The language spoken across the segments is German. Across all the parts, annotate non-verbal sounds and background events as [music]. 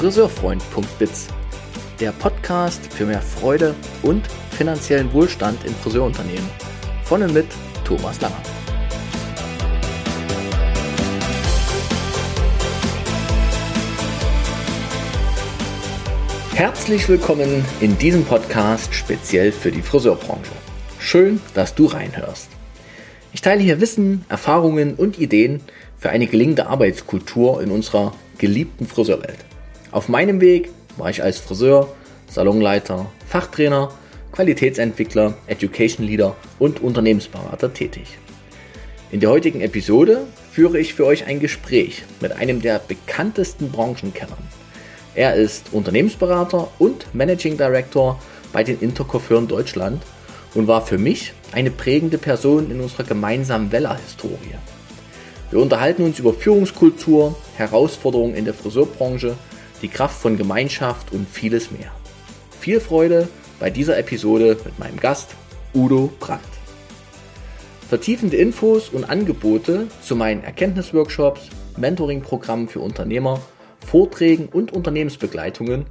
friseurfreund.biz, der Podcast für mehr Freude und finanziellen Wohlstand in Friseurunternehmen. Von und mit Thomas Langer. Herzlich willkommen in diesem Podcast speziell für die Friseurbranche. Schön, dass du reinhörst. Ich teile hier Wissen, Erfahrungen und Ideen für eine gelingende Arbeitskultur in unserer geliebten Friseurwelt. Auf meinem Weg war ich als Friseur, Salonleiter, Fachtrainer, Qualitätsentwickler, Education Leader und Unternehmensberater tätig. In der heutigen Episode führe ich für euch ein Gespräch mit einem der bekanntesten Branchenkennern. Er ist Unternehmensberater und Managing Director bei den Intercoiffeuren Deutschland und war für mich eine prägende Person in unserer gemeinsamen Weller-Historie. Wir unterhalten uns über Führungskultur, Herausforderungen in der Friseurbranche, die Kraft von Gemeinschaft und vieles mehr. Viel Freude bei dieser Episode mit meinem Gast Udo Brandt. Vertiefende Infos und Angebote zu meinen Erkenntnisworkshops, Mentoring-Programmen für Unternehmer, Vorträgen und Unternehmensbegleitungen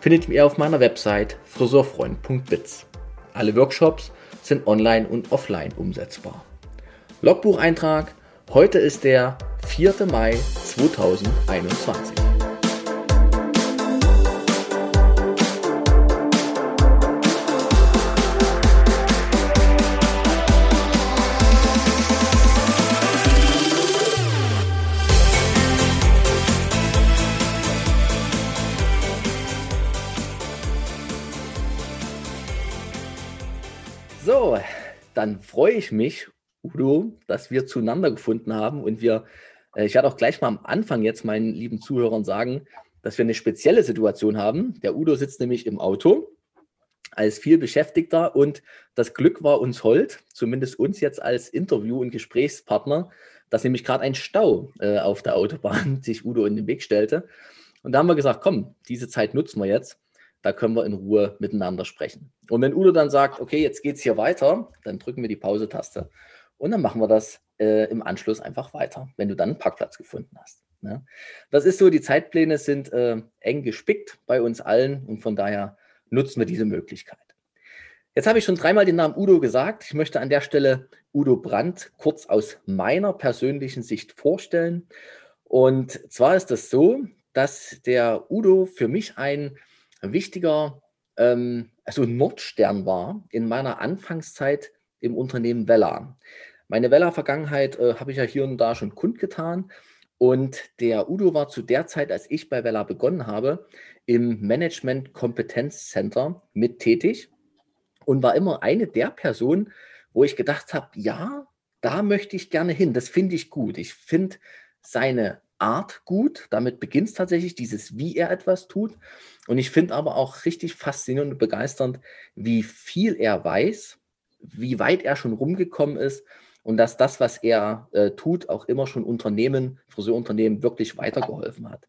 findet ihr auf meiner Website friseurfreund.biz. Alle Workshops sind online und offline umsetzbar. Logbucheintrag Heute ist der 4. Mai 2021. dann freue ich mich Udo, dass wir zueinander gefunden haben und wir, äh, ich werde auch gleich mal am Anfang jetzt meinen lieben Zuhörern sagen, dass wir eine spezielle Situation haben. Der Udo sitzt nämlich im Auto als viel Beschäftigter und das Glück war uns hold, zumindest uns jetzt als Interview- und Gesprächspartner, dass nämlich gerade ein Stau äh, auf der Autobahn [laughs] sich Udo in den Weg stellte. Und da haben wir gesagt, komm, diese Zeit nutzen wir jetzt. Da können wir in Ruhe miteinander sprechen. Und wenn Udo dann sagt, okay, jetzt geht es hier weiter, dann drücken wir die Pause-Taste. Und dann machen wir das äh, im Anschluss einfach weiter, wenn du dann einen Parkplatz gefunden hast. Ne? Das ist so, die Zeitpläne sind äh, eng gespickt bei uns allen und von daher nutzen wir diese Möglichkeit. Jetzt habe ich schon dreimal den Namen Udo gesagt. Ich möchte an der Stelle Udo Brandt kurz aus meiner persönlichen Sicht vorstellen. Und zwar ist das so, dass der Udo für mich ein wichtiger, ähm, also Nordstern war in meiner Anfangszeit im Unternehmen Vella. Meine Vella-Vergangenheit äh, habe ich ja hier und da schon kundgetan. Und der Udo war zu der Zeit, als ich bei Vella begonnen habe, im Management Kompetenz Center mit tätig und war immer eine der Personen, wo ich gedacht habe, ja, da möchte ich gerne hin. Das finde ich gut. Ich finde seine Art gut. Damit beginnt es tatsächlich dieses, wie er etwas tut. Und ich finde aber auch richtig faszinierend und begeisternd, wie viel er weiß wie weit er schon rumgekommen ist und dass das, was er äh, tut, auch immer schon Unternehmen, Friseurunternehmen wirklich weitergeholfen hat.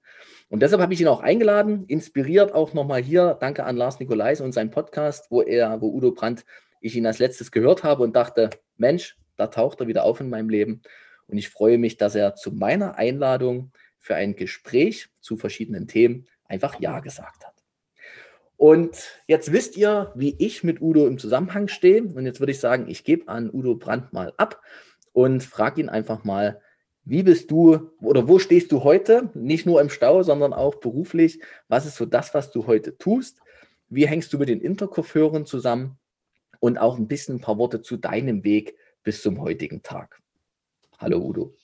Und deshalb habe ich ihn auch eingeladen, inspiriert auch nochmal hier. Danke an Lars Nikolais und seinen Podcast, wo er, wo Udo Brandt, ich ihn als letztes gehört habe und dachte, Mensch, da taucht er wieder auf in meinem Leben. Und ich freue mich, dass er zu meiner Einladung für ein Gespräch zu verschiedenen Themen einfach Ja gesagt hat. Und jetzt wisst ihr, wie ich mit Udo im Zusammenhang stehe. Und jetzt würde ich sagen, ich gebe an Udo Brandt mal ab und frage ihn einfach mal, wie bist du oder wo stehst du heute? Nicht nur im Stau, sondern auch beruflich. Was ist so das, was du heute tust? Wie hängst du mit den Interkoffeuren zusammen? Und auch ein bisschen ein paar Worte zu deinem Weg bis zum heutigen Tag. Hallo Udo.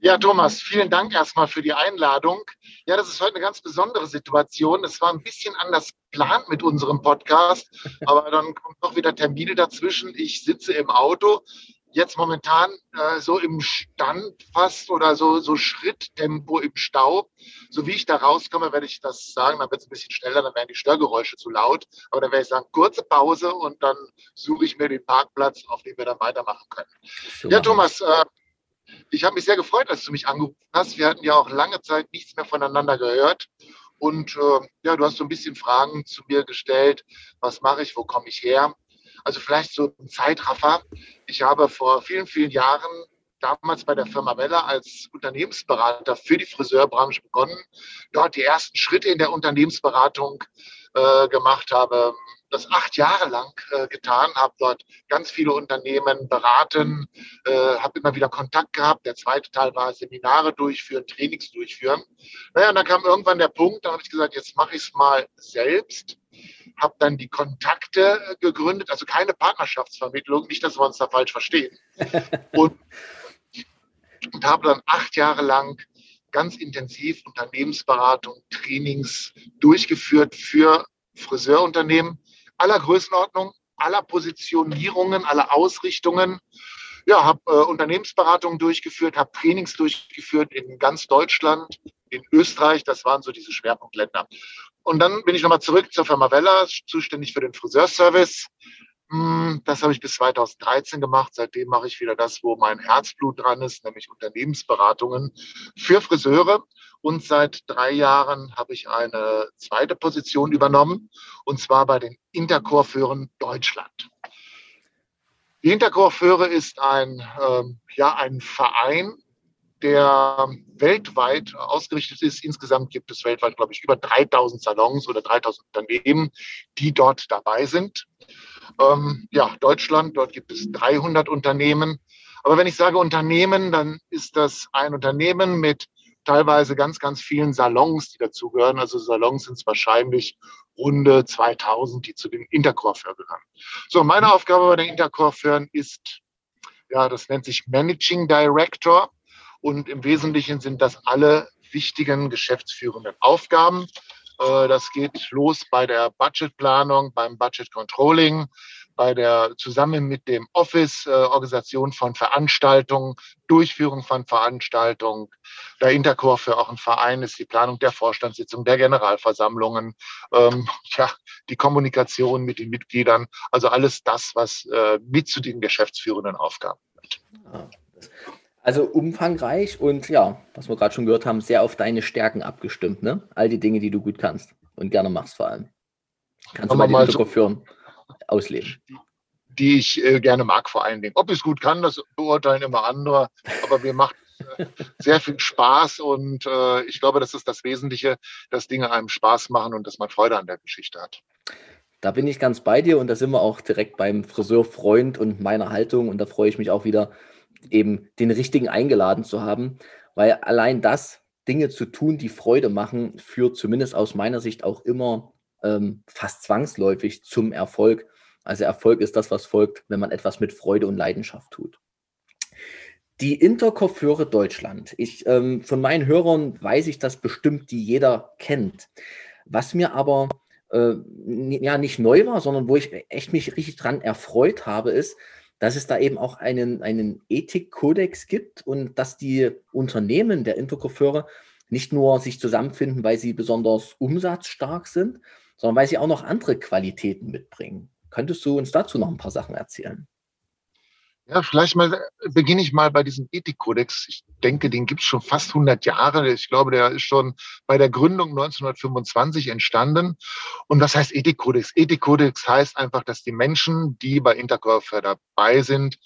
Ja, Thomas, vielen Dank erstmal für die Einladung. Ja, das ist heute eine ganz besondere Situation. Es war ein bisschen anders geplant mit unserem Podcast, [laughs] aber dann kommen doch wieder Termine dazwischen. Ich sitze im Auto, jetzt momentan äh, so im Stand fast oder so, so Schritttempo im Stau. So wie ich da rauskomme, werde ich das sagen, dann wird es ein bisschen schneller, dann werden die Störgeräusche zu laut. Aber dann werde ich sagen, kurze Pause und dann suche ich mir den Parkplatz, auf dem wir dann weitermachen können. So ja, Thomas, äh, ich habe mich sehr gefreut, dass du mich angerufen hast. Wir hatten ja auch lange Zeit nichts mehr voneinander gehört. Und äh, ja, du hast so ein bisschen Fragen zu mir gestellt. Was mache ich? Wo komme ich her? Also vielleicht so ein Zeitraffer. Ich habe vor vielen, vielen Jahren damals bei der Firma Weller als Unternehmensberater für die Friseurbranche begonnen, dort die ersten Schritte in der Unternehmensberatung äh, gemacht habe, das acht Jahre lang äh, getan, habe dort ganz viele Unternehmen beraten, äh, habe immer wieder Kontakt gehabt. Der zweite Teil war Seminare durchführen, Trainings durchführen. Naja, und dann kam irgendwann der Punkt, da habe ich gesagt, jetzt mache ich es mal selbst. Habe dann die Kontakte äh, gegründet, also keine Partnerschaftsvermittlung, nicht, dass wir uns da falsch verstehen. [laughs] und, und habe dann acht Jahre lang ganz intensiv Unternehmensberatung, Trainings durchgeführt für Friseurunternehmen aller Größenordnung, aller Positionierungen, aller Ausrichtungen. Ja, habe äh, Unternehmensberatungen durchgeführt, habe Trainings durchgeführt in ganz Deutschland, in Österreich. Das waren so diese Schwerpunktländer. Und dann bin ich nochmal zurück zur Firma Weller, zuständig für den Friseurservice. Hm, das habe ich bis 2013 gemacht. Seitdem mache ich wieder das, wo mein Herzblut dran ist, nämlich Unternehmensberatungen für Friseure. Und seit drei Jahren habe ich eine zweite Position übernommen, und zwar bei den Intercoiffeuren Deutschland. Die Intercoiffeure ist ein, ähm, ja, ein Verein, der weltweit ausgerichtet ist. Insgesamt gibt es weltweit, glaube ich, über 3000 Salons oder 3000 Unternehmen, die dort dabei sind. Ähm, ja, Deutschland, dort gibt es 300 Unternehmen. Aber wenn ich sage Unternehmen, dann ist das ein Unternehmen mit teilweise ganz, ganz vielen Salons, die dazugehören. Also Salons sind es wahrscheinlich runde 2000, die zu den Intercoiffeur gehören. So, meine Aufgabe bei den Intercoiffeuren ist, ja, das nennt sich Managing Director. Und im Wesentlichen sind das alle wichtigen geschäftsführenden Aufgaben. Äh, das geht los bei der Budgetplanung, beim Budget Controlling, bei der zusammen mit dem Office äh, Organisation von Veranstaltungen, Durchführung von Veranstaltungen. Der Intercore für auch ein Verein ist die Planung der Vorstandssitzung, der Generalversammlungen, ähm, ja, die Kommunikation mit den Mitgliedern, also alles das, was äh, mit zu den geschäftsführenden Aufgaben gehört. Ah, also umfangreich und ja, was wir gerade schon gehört haben, sehr auf deine Stärken abgestimmt, ne? All die Dinge, die du gut kannst und gerne machst vor allem. Kannst Kann du mal die führen, ausleben. Die, die ich äh, gerne mag vor allen Dingen. Ob ich es gut kann, das beurteilen immer andere, aber mir macht äh, sehr viel Spaß und äh, ich glaube, das ist das Wesentliche, dass Dinge einem Spaß machen und dass man Freude an der Geschichte hat. Da bin ich ganz bei dir und da sind wir auch direkt beim Friseurfreund und meiner Haltung und da freue ich mich auch wieder, eben den richtigen eingeladen zu haben, weil allein das, Dinge zu tun, die Freude machen, führt zumindest aus meiner Sicht auch immer ähm, fast zwangsläufig zum Erfolg. Also Erfolg ist das, was folgt, wenn man etwas mit Freude und Leidenschaft tut. Die Intercoiffeure Deutschland. Ich, ähm, von meinen Hörern weiß ich das bestimmt, die jeder kennt. Was mir aber äh, ja nicht neu war, sondern wo ich echt mich richtig dran erfreut habe, ist, dass es da eben auch einen, einen Ethikkodex gibt und dass die Unternehmen der Intercoiffeure nicht nur sich zusammenfinden, weil sie besonders umsatzstark sind, sondern weil sie auch noch andere Qualitäten mitbringen. Könntest du uns dazu noch ein paar Sachen erzählen? Ja, vielleicht mal beginne ich mal bei diesem Ethikkodex. Ich denke, den gibt es schon fast 100 Jahre. Ich glaube, der ist schon bei der Gründung 1925 entstanden. Und was heißt Ethikkodex? Ethikkodex heißt einfach, dass die Menschen, die bei Intercoiffeur dabei sind,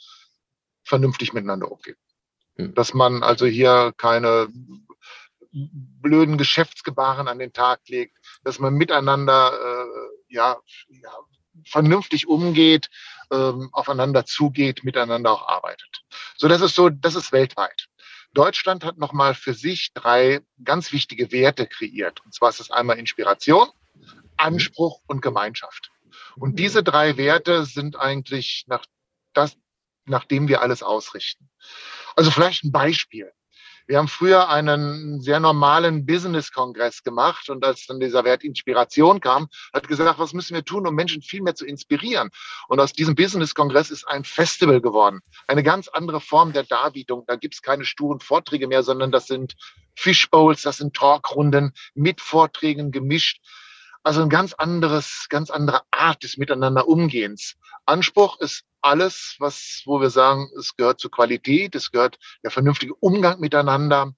vernünftig miteinander umgehen. Hm. Dass man also hier keine blöden Geschäftsgebaren an den Tag legt, dass man miteinander äh, ja, ja, vernünftig umgeht, ähm, aufeinander zugeht, miteinander auch arbeitet. So, das ist so, das ist weltweit. Deutschland hat nochmal für sich drei ganz wichtige Werte kreiert. Und zwar ist es einmal Inspiration, Anspruch und Gemeinschaft. Und diese drei Werte sind eigentlich nach das, nachdem wir alles ausrichten. Also vielleicht ein Beispiel. Wir haben früher einen sehr normalen Business-Kongress gemacht und als dann dieser Wert Inspiration kam, hat gesagt, was müssen wir tun, um Menschen viel mehr zu inspirieren? Und aus diesem Business-Kongress ist ein Festival geworden. Eine ganz andere Form der Darbietung. Da gibt es keine sturen Vorträge mehr, sondern das sind Fishbowls, das sind Talkrunden mit Vorträgen gemischt. Also ein ganz anderes, ganz andere Art des Miteinander Umgehens. Anspruch ist alles, was, wo wir sagen, es gehört zur Qualität, es gehört der vernünftige Umgang miteinander.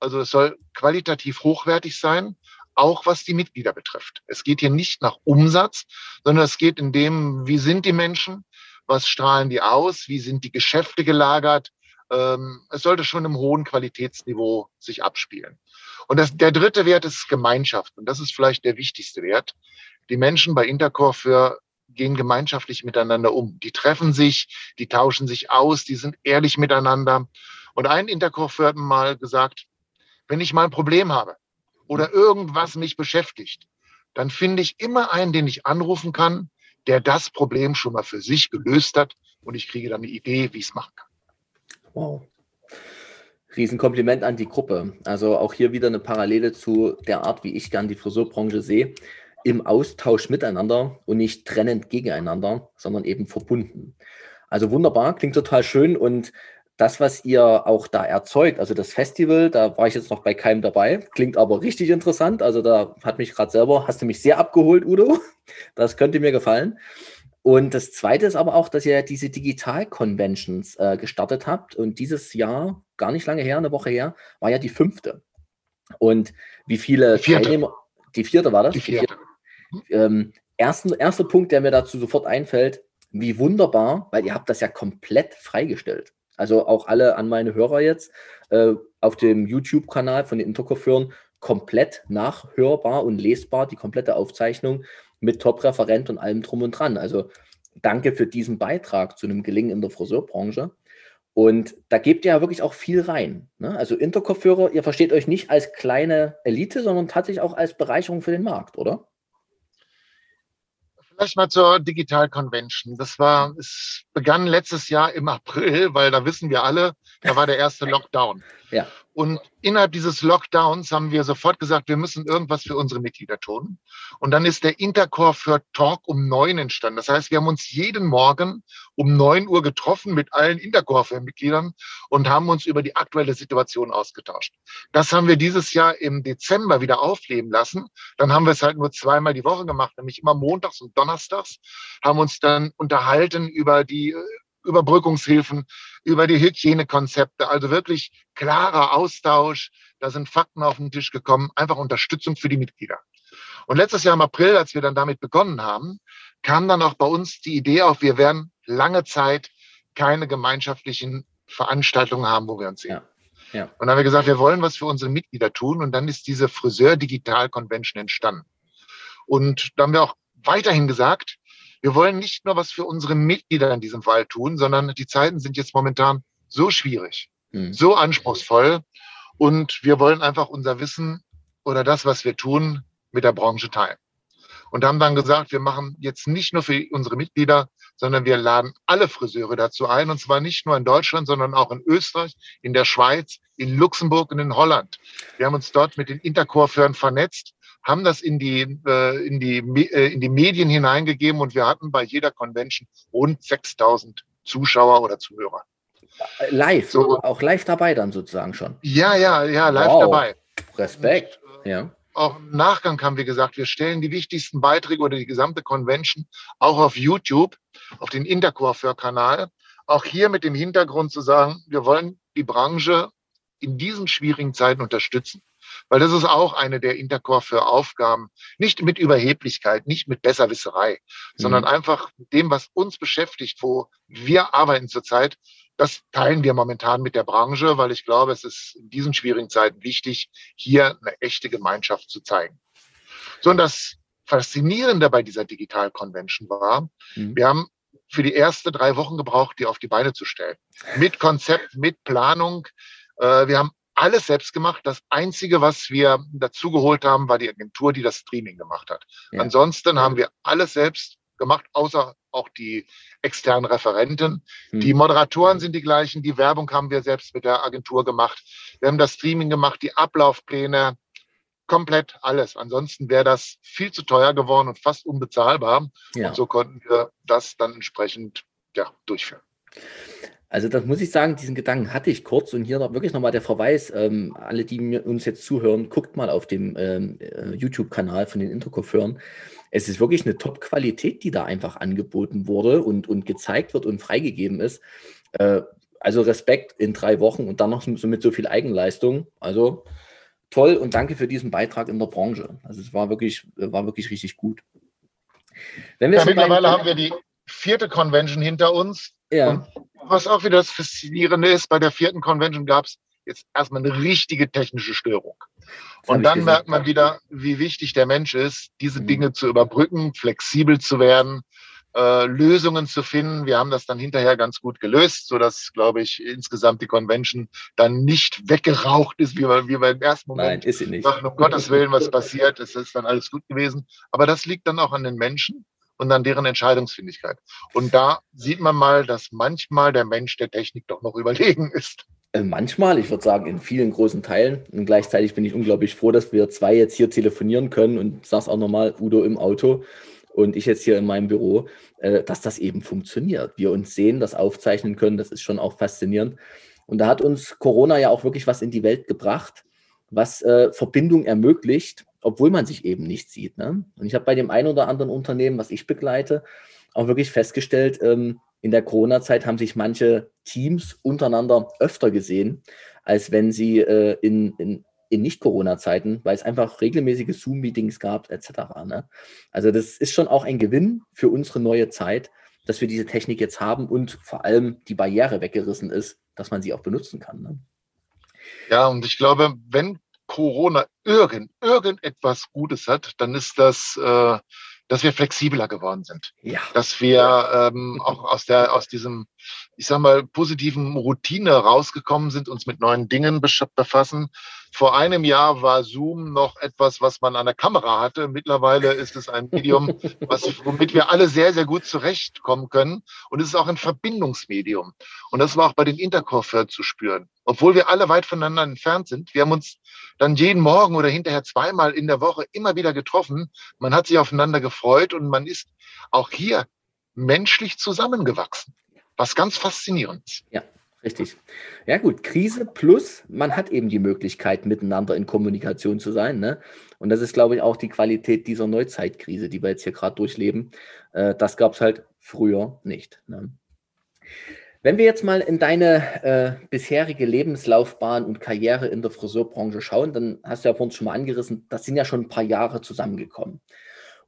Also es soll qualitativ hochwertig sein, auch was die Mitglieder betrifft. Es geht hier nicht nach Umsatz, sondern es geht in dem, wie sind die Menschen, was strahlen die aus, wie sind die Geschäfte gelagert, ähm, es sollte schon im hohen Qualitätsniveau sich abspielen. Und das, der dritte Wert ist Gemeinschaft. Und das ist vielleicht der wichtigste Wert. Die Menschen bei Intercore für gehen gemeinschaftlich miteinander um. Die treffen sich, die tauschen sich aus, die sind ehrlich miteinander. Und ein Intercore hat mal gesagt, wenn ich mal ein Problem habe oder irgendwas mich beschäftigt, dann finde ich immer einen, den ich anrufen kann, der das Problem schon mal für sich gelöst hat und ich kriege dann eine Idee, wie ich es machen kann. Wow. Riesenkompliment an die Gruppe. Also auch hier wieder eine Parallele zu der Art, wie ich gern die Friseurbranche sehe. Im Austausch miteinander und nicht trennend gegeneinander, sondern eben verbunden. Also wunderbar, klingt total schön und das, was ihr auch da erzeugt, also das Festival, da war ich jetzt noch bei keinem dabei, klingt aber richtig interessant. Also da hat mich gerade selber, hast du mich sehr abgeholt, Udo. Das könnte mir gefallen. Und das Zweite ist aber auch, dass ihr diese Digital-Conventions äh, gestartet habt. Und dieses Jahr, gar nicht lange her, eine Woche her, war ja die fünfte. Und wie viele die vierte. Teilnehmer, die vierte war das? Die vierte. Ähm, ersten, erster Punkt, der mir dazu sofort einfällt, wie wunderbar, weil ihr habt das ja komplett freigestellt. Also auch alle an meine Hörer jetzt äh, auf dem YouTube-Kanal von den Interkoffeuren komplett nachhörbar und lesbar, die komplette Aufzeichnung mit Top-Referent und allem drum und dran. Also danke für diesen Beitrag zu einem Gelingen in der Friseurbranche. Und da gebt ihr ja wirklich auch viel rein. Ne? Also Interkopfhörer, ihr versteht euch nicht als kleine Elite, sondern tatsächlich auch als Bereicherung für den Markt, oder? Vielleicht mal zur Digital Convention. Das war, es begann letztes Jahr im April, weil da wissen wir alle, da war der erste Lockdown. Ja. Und innerhalb dieses Lockdowns haben wir sofort gesagt, wir müssen irgendwas für unsere Mitglieder tun. Und dann ist der Intercore für Talk um neun entstanden. Das heißt, wir haben uns jeden Morgen um neun Uhr getroffen mit allen Intercore-Mitgliedern und haben uns über die aktuelle Situation ausgetauscht. Das haben wir dieses Jahr im Dezember wieder aufleben lassen. Dann haben wir es halt nur zweimal die Woche gemacht, nämlich immer montags und donnerstags, haben uns dann unterhalten über die äh, Überbrückungshilfen, über die Hygienekonzepte, also wirklich klarer Austausch. Da sind Fakten auf den Tisch gekommen, einfach Unterstützung für die Mitglieder. Und letztes Jahr im April, als wir dann damit begonnen haben, kam dann auch bei uns die Idee auf, wir werden lange Zeit keine gemeinschaftlichen Veranstaltungen haben, wo wir uns sehen. Ja. Ja. Und dann haben wir gesagt, wir wollen was für unsere Mitglieder tun. Und dann ist diese Friseur Digital Convention entstanden. Und da haben wir auch weiterhin gesagt, wir wollen nicht nur was für unsere Mitglieder in diesem Fall tun, sondern die Zeiten sind jetzt momentan so schwierig, mhm. so anspruchsvoll und wir wollen einfach unser Wissen oder das, was wir tun, mit der Branche teilen. Und haben dann gesagt, wir machen jetzt nicht nur für unsere Mitglieder, sondern wir laden alle Friseure dazu ein. Und zwar nicht nur in Deutschland, sondern auch in Österreich, in der Schweiz, in Luxemburg und in Holland. Wir haben uns dort mit den Intercoiffeuren vernetzt haben das in die, äh, in, die, äh, in die Medien hineingegeben und wir hatten bei jeder Convention rund 6000 Zuschauer oder Zuhörer. Live, so, auch live dabei dann sozusagen schon. Ja, ja, ja, live wow. dabei. Respekt. Und, äh, ja. Auch im Nachgang haben wir gesagt, wir stellen die wichtigsten Beiträge oder die gesamte Convention auch auf YouTube, auf den Intercoiffeur-Kanal. Auch hier mit dem Hintergrund zu sagen, wir wollen die Branche in diesen schwierigen Zeiten unterstützen. Weil das ist auch eine der Intercore für Aufgaben. Nicht mit Überheblichkeit, nicht mit Besserwisserei, mhm. sondern einfach dem, was uns beschäftigt, wo wir arbeiten zurzeit. Das teilen wir momentan mit der Branche, weil ich glaube, es ist in diesen schwierigen Zeiten wichtig, hier eine echte Gemeinschaft zu zeigen. So, und das Faszinierende bei dieser Digital Convention war, mhm. wir haben für die ersten drei Wochen gebraucht, die auf die Beine zu stellen. Mit Konzept, mit Planung. Äh, wir haben alles selbst gemacht. Das Einzige, was wir dazugeholt haben, war die Agentur, die das Streaming gemacht hat. Ja. Ansonsten haben wir alles selbst gemacht, außer auch die externen Referenten. Hm. Die Moderatoren sind die gleichen, die Werbung haben wir selbst mit der Agentur gemacht. Wir haben das Streaming gemacht, die Ablaufpläne, komplett alles. Ansonsten wäre das viel zu teuer geworden und fast unbezahlbar. Ja. Und so konnten wir das dann entsprechend ja, durchführen. Also das muss ich sagen, diesen Gedanken hatte ich kurz und hier wirklich nochmal der Verweis, ähm, alle, die mir, uns jetzt zuhören, guckt mal auf dem ähm, äh, YouTube-Kanal von den Interkoffeuren. Es ist wirklich eine Top-Qualität, die da einfach angeboten wurde und, und gezeigt wird und freigegeben ist. Äh, also Respekt in drei Wochen und dann noch so mit so viel Eigenleistung. Also toll und danke für diesen Beitrag in der Branche. Also es war wirklich, war wirklich richtig gut. Ja, mittlerweile haben wir die vierte Convention hinter uns. Ja. Was auch wieder das Faszinierende ist, bei der vierten Convention gab es jetzt erstmal eine richtige technische Störung. Und dann merkt man wieder, wie wichtig der Mensch ist, diese mhm. Dinge zu überbrücken, flexibel zu werden, äh, Lösungen zu finden. Wir haben das dann hinterher ganz gut gelöst, so dass, glaube ich, insgesamt die Convention dann nicht weggeraucht ist, wie wir, wie wir im ersten Moment Nein, ist sie nicht. Dachten, um Gottes Willen, was passiert, es ist dann alles gut gewesen. Aber das liegt dann auch an den Menschen und an deren Entscheidungsfähigkeit. Und da sieht man mal, dass manchmal der Mensch der Technik doch noch überlegen [laughs] ist. Äh, manchmal, ich würde sagen, in vielen großen Teilen. Und gleichzeitig bin ich unglaublich froh, dass wir zwei jetzt hier telefonieren können und sag's auch nochmal, Udo im Auto und ich jetzt hier in meinem Büro, äh, dass das eben funktioniert. Wir uns sehen, das aufzeichnen können, das ist schon auch faszinierend. Und da hat uns Corona ja auch wirklich was in die Welt gebracht, was äh, Verbindung ermöglicht, obwohl man sich eben nicht sieht. Ne? Und ich habe bei dem einen oder anderen Unternehmen, was ich begleite, auch wirklich festgestellt, ähm, in der Corona-Zeit haben sich manche Teams untereinander öfter gesehen, als wenn sie äh, in, in, in Nicht-Corona-Zeiten, weil es einfach regelmäßige Zoom-Meetings gab, etc. Ne? Also das ist schon auch ein Gewinn für unsere neue Zeit, dass wir diese Technik jetzt haben und vor allem die Barriere weggerissen ist, dass man sie auch benutzen kann. Ne? Ja, und ich glaube, wenn Corona irgend, irgendetwas Gutes hat, dann ist das, äh, dass wir flexibler geworden sind. Ja. Dass wir ähm, auch aus der, aus diesem, ich sag mal, positiven Routine rausgekommen sind, uns mit neuen Dingen befassen, vor einem Jahr war Zoom noch etwas, was man an der Kamera hatte. Mittlerweile ist es ein Medium, [laughs] was, womit wir alle sehr, sehr gut zurechtkommen können. Und es ist auch ein Verbindungsmedium. Und das war auch bei den Intercore zu spüren. Obwohl wir alle weit voneinander entfernt sind. Wir haben uns dann jeden Morgen oder hinterher zweimal in der Woche immer wieder getroffen. Man hat sich aufeinander gefreut und man ist auch hier menschlich zusammengewachsen. Was ganz faszinierend ist. Ja, Richtig. Ja gut, Krise plus, man hat eben die Möglichkeit, miteinander in Kommunikation zu sein. Ne? Und das ist, glaube ich, auch die Qualität dieser Neuzeitkrise, die wir jetzt hier gerade durchleben. Äh, das gab es halt früher nicht. Ne? Wenn wir jetzt mal in deine äh, bisherige Lebenslaufbahn und Karriere in der Friseurbranche schauen, dann hast du ja vorhin schon mal angerissen, das sind ja schon ein paar Jahre zusammengekommen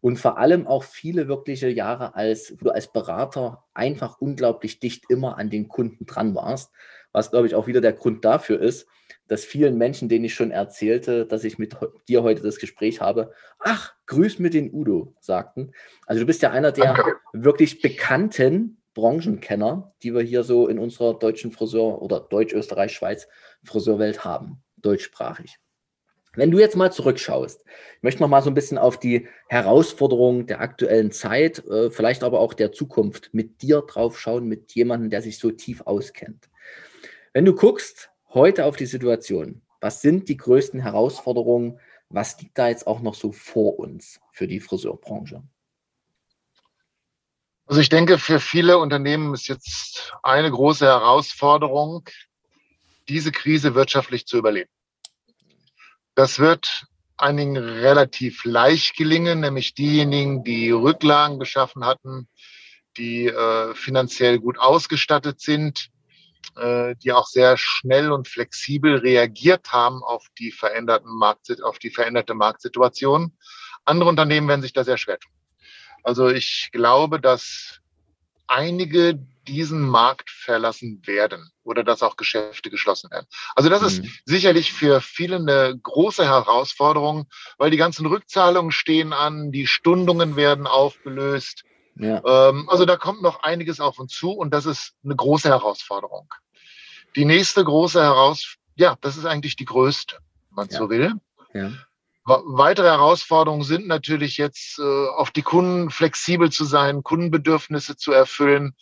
und vor allem auch viele wirkliche Jahre als, wo du als Berater einfach unglaublich dicht immer an den Kunden dran warst, was glaube ich auch wieder der Grund dafür ist, dass vielen Menschen, denen ich schon erzählte, dass ich mit dir heute das Gespräch habe, ach, grüß mit den Udo, sagten. Also du bist ja einer der Danke. wirklich bekannten Branchenkenner, die wir hier so in unserer deutschen Friseur- oder Deutsch-Österreich-Schweiz Friseurwelt haben, deutschsprachig. Wenn du jetzt mal zurückschaust, ich möchte noch mal so ein bisschen auf die Herausforderungen der aktuellen Zeit, äh, vielleicht aber auch der Zukunft mit dir drauf schauen, mit jemandem, der sich so tief auskennt. Wenn du guckst heute auf die Situation, was sind die größten Herausforderungen? Was liegt da jetzt auch noch so vor uns für die Friseurbranche? Also ich denke, für viele Unternehmen ist jetzt eine große Herausforderung, diese Krise wirtschaftlich zu überleben. Das wird einigen relativ leicht gelingen, nämlich diejenigen, die Rücklagen geschaffen hatten, die äh, finanziell gut ausgestattet sind, äh, die auch sehr schnell und flexibel reagiert haben auf die veränderten Markt, auf die veränderte Marktsituation. Andere Unternehmen werden sich da sehr schwer tun. Also ich glaube, dass einige diesen Markt verlassen werden oder dass auch Geschäfte geschlossen werden. Also das mhm. ist sicherlich für viele eine große Herausforderung, weil die ganzen Rückzahlungen stehen an, die Stundungen werden aufgelöst. Ja. Ähm, also da kommt noch einiges auf uns zu und das ist eine große Herausforderung. Die nächste große Herausforderung, ja, das ist eigentlich die größte, wenn man ja. so will. Ja. Weitere Herausforderungen sind natürlich jetzt äh, auf die Kunden flexibel zu sein, Kundenbedürfnisse zu erfüllen,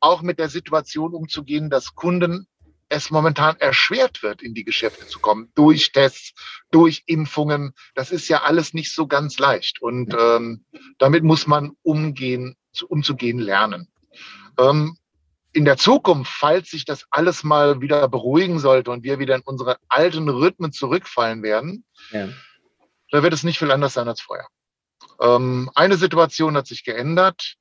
auch mit der Situation umzugehen, dass Kunden es momentan erschwert wird, in die Geschäfte zu kommen, durch Tests, durch Impfungen. Das ist ja alles nicht so ganz leicht. Und ähm, damit muss man umgehen, umzugehen lernen. Ähm, in der Zukunft, falls sich das alles mal wieder beruhigen sollte und wir wieder in unsere alten Rhythmen zurückfallen werden, ja. Da wird es nicht viel anders sein als vorher. Ähm, eine Situation hat sich geändert.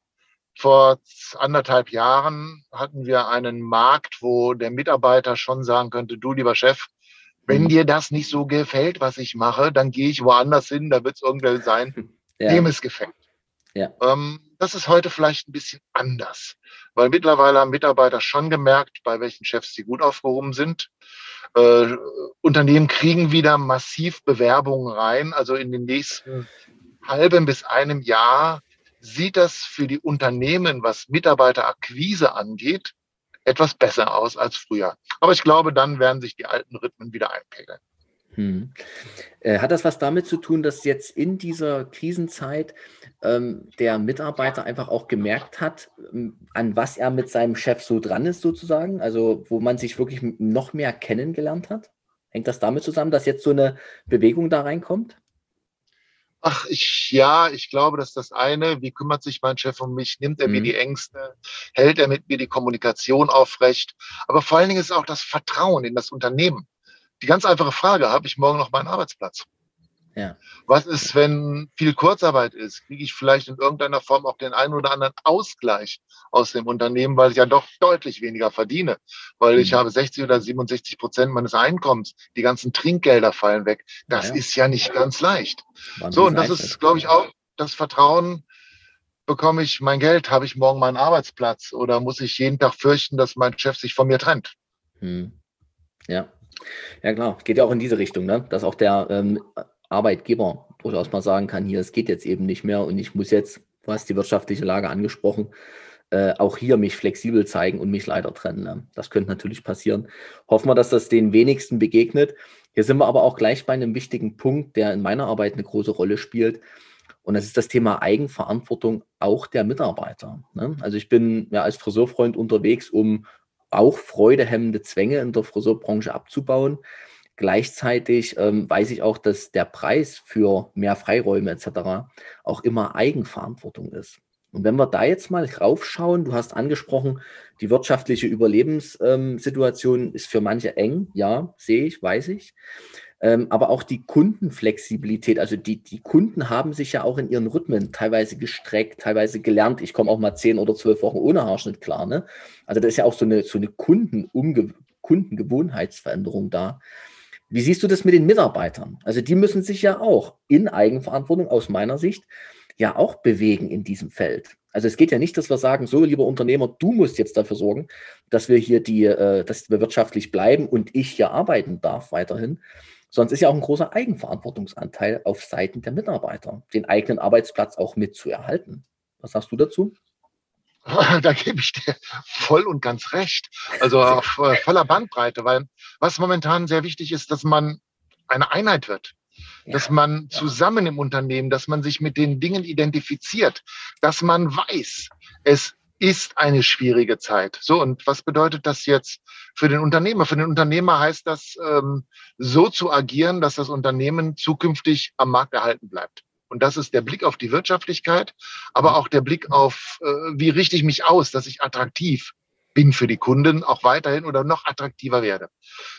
Vor anderthalb Jahren hatten wir einen Markt, wo der Mitarbeiter schon sagen könnte, du lieber Chef, wenn mhm. dir das nicht so gefällt, was ich mache, dann gehe ich woanders hin, da wird es irgendwer sein, [laughs] ja. dem es gefällt. Ja. Ähm, Das ist heute vielleicht ein bisschen anders, weil mittlerweile haben Mitarbeiter schon gemerkt, bei welchen Chefs sie gut aufgehoben sind. Äh, Unternehmen kriegen wieder massiv Bewerbungen rein. Also in den nächsten halben bis einem Jahr sieht das für die Unternehmen, was Mitarbeiterakquise angeht, etwas besser aus als früher. Aber ich glaube, dann werden sich die alten Rhythmen wieder einpegeln. Hm. Äh, hat das was damit zu tun, dass jetzt in dieser Krisenzeit ähm, der Mitarbeiter einfach auch gemerkt hat, ähm, an was er mit seinem Chef so dran ist, sozusagen? Also, wo man sich wirklich noch mehr kennengelernt hat? Hängt das damit zusammen, dass jetzt so eine Bewegung da reinkommt? Ach, ich, ja, ich glaube, dass das eine, wie kümmert sich mein Chef um mich, nimmt er mhm. mir die Ängste, hält er mit mir die Kommunikation aufrecht, aber vor allen Dingen ist auch das Vertrauen in das Unternehmen. Die ganz einfache Frage, habe ich morgen noch meinen Arbeitsplatz? Ja. Was ist, wenn viel Kurzarbeit ist? Kriege ich vielleicht in irgendeiner Form auch den einen oder anderen Ausgleich aus dem Unternehmen, weil ich ja doch deutlich weniger verdiene, weil ich mhm. habe 60 oder 67 Prozent meines Einkommens, die ganzen Trinkgelder fallen weg. Das ja, ist ja nicht ganz leicht. so, und das ist, glaube ich, auch das Vertrauen, bekomme ich mein Geld, habe ich morgen meinen Arbeitsplatz oder muss ich jeden Tag fürchten, dass mein Chef sich von mir trennt? Hm. Ja. Ja, klar. Geht ja auch in diese Richtung, ne? dass auch der ähm, Arbeitgeber durchaus mal sagen kann, hier, es geht jetzt eben nicht mehr und ich muss jetzt, du hast die wirtschaftliche Lage angesprochen, äh, auch hier mich flexibel zeigen und mich leider trennen. Ne? Das könnte natürlich passieren. Hoffen wir, dass das den wenigsten begegnet. Hier sind wir aber auch gleich bei einem wichtigen Punkt, der in meiner Arbeit eine große Rolle spielt. Und das ist das Thema Eigenverantwortung auch der Mitarbeiter. Ne? Also ich bin ja als Friseurfreund unterwegs, um auch freudehemmende Zwänge in der Friseurbranche abzubauen. Gleichzeitig ähm, weiß ich auch, dass der Preis für mehr Freiräume etc. auch immer Eigenverantwortung ist. Und wenn wir da jetzt mal raufschauen, du hast angesprochen, die wirtschaftliche Überlebenssituation ähm, ist für manche eng. Ja, sehe ich, weiß ich. Ähm, aber auch die Kundenflexibilität, also die, die Kunden haben sich ja auch in ihren Rhythmen teilweise gestreckt, teilweise gelernt. Ich komme auch mal zehn oder zwölf Wochen ohne Haarschnitt klar. Ne? Also da ist ja auch so eine, so eine Kunden Kundengewohnheitsveränderung da. Wie siehst du das mit den Mitarbeitern? Also die müssen sich ja auch in Eigenverantwortung aus meiner Sicht ja auch bewegen in diesem Feld. Also es geht ja nicht, dass wir sagen, so lieber Unternehmer, du musst jetzt dafür sorgen, dass wir hier die, äh, dass wir wirtschaftlich bleiben und ich hier arbeiten darf weiterhin. Sonst ist ja auch ein großer Eigenverantwortungsanteil auf Seiten der Mitarbeiter, den eigenen Arbeitsplatz auch mitzuerhalten. Was sagst du dazu? [laughs] Da gebe ich dir voll und ganz recht. Also auf äh, voller Bandbreite, weil was momentan sehr wichtig ist, dass man eine Einheit wird. Dass man zusammen im Unternehmen, dass man sich mit den Dingen identifiziert, dass man weiß, es ist eine schwierige Zeit. So, und was bedeutet das jetzt für den Unternehmer? Für den Unternehmer heißt das, ähm, so zu agieren, dass das Unternehmen zukünftig am Markt erhalten bleibt. Und das ist der Blick auf die Wirtschaftlichkeit, aber auch der Blick auf, äh, wie richte ich mich aus, dass ich attraktiv bin für die Kunden, auch weiterhin oder noch attraktiver werde.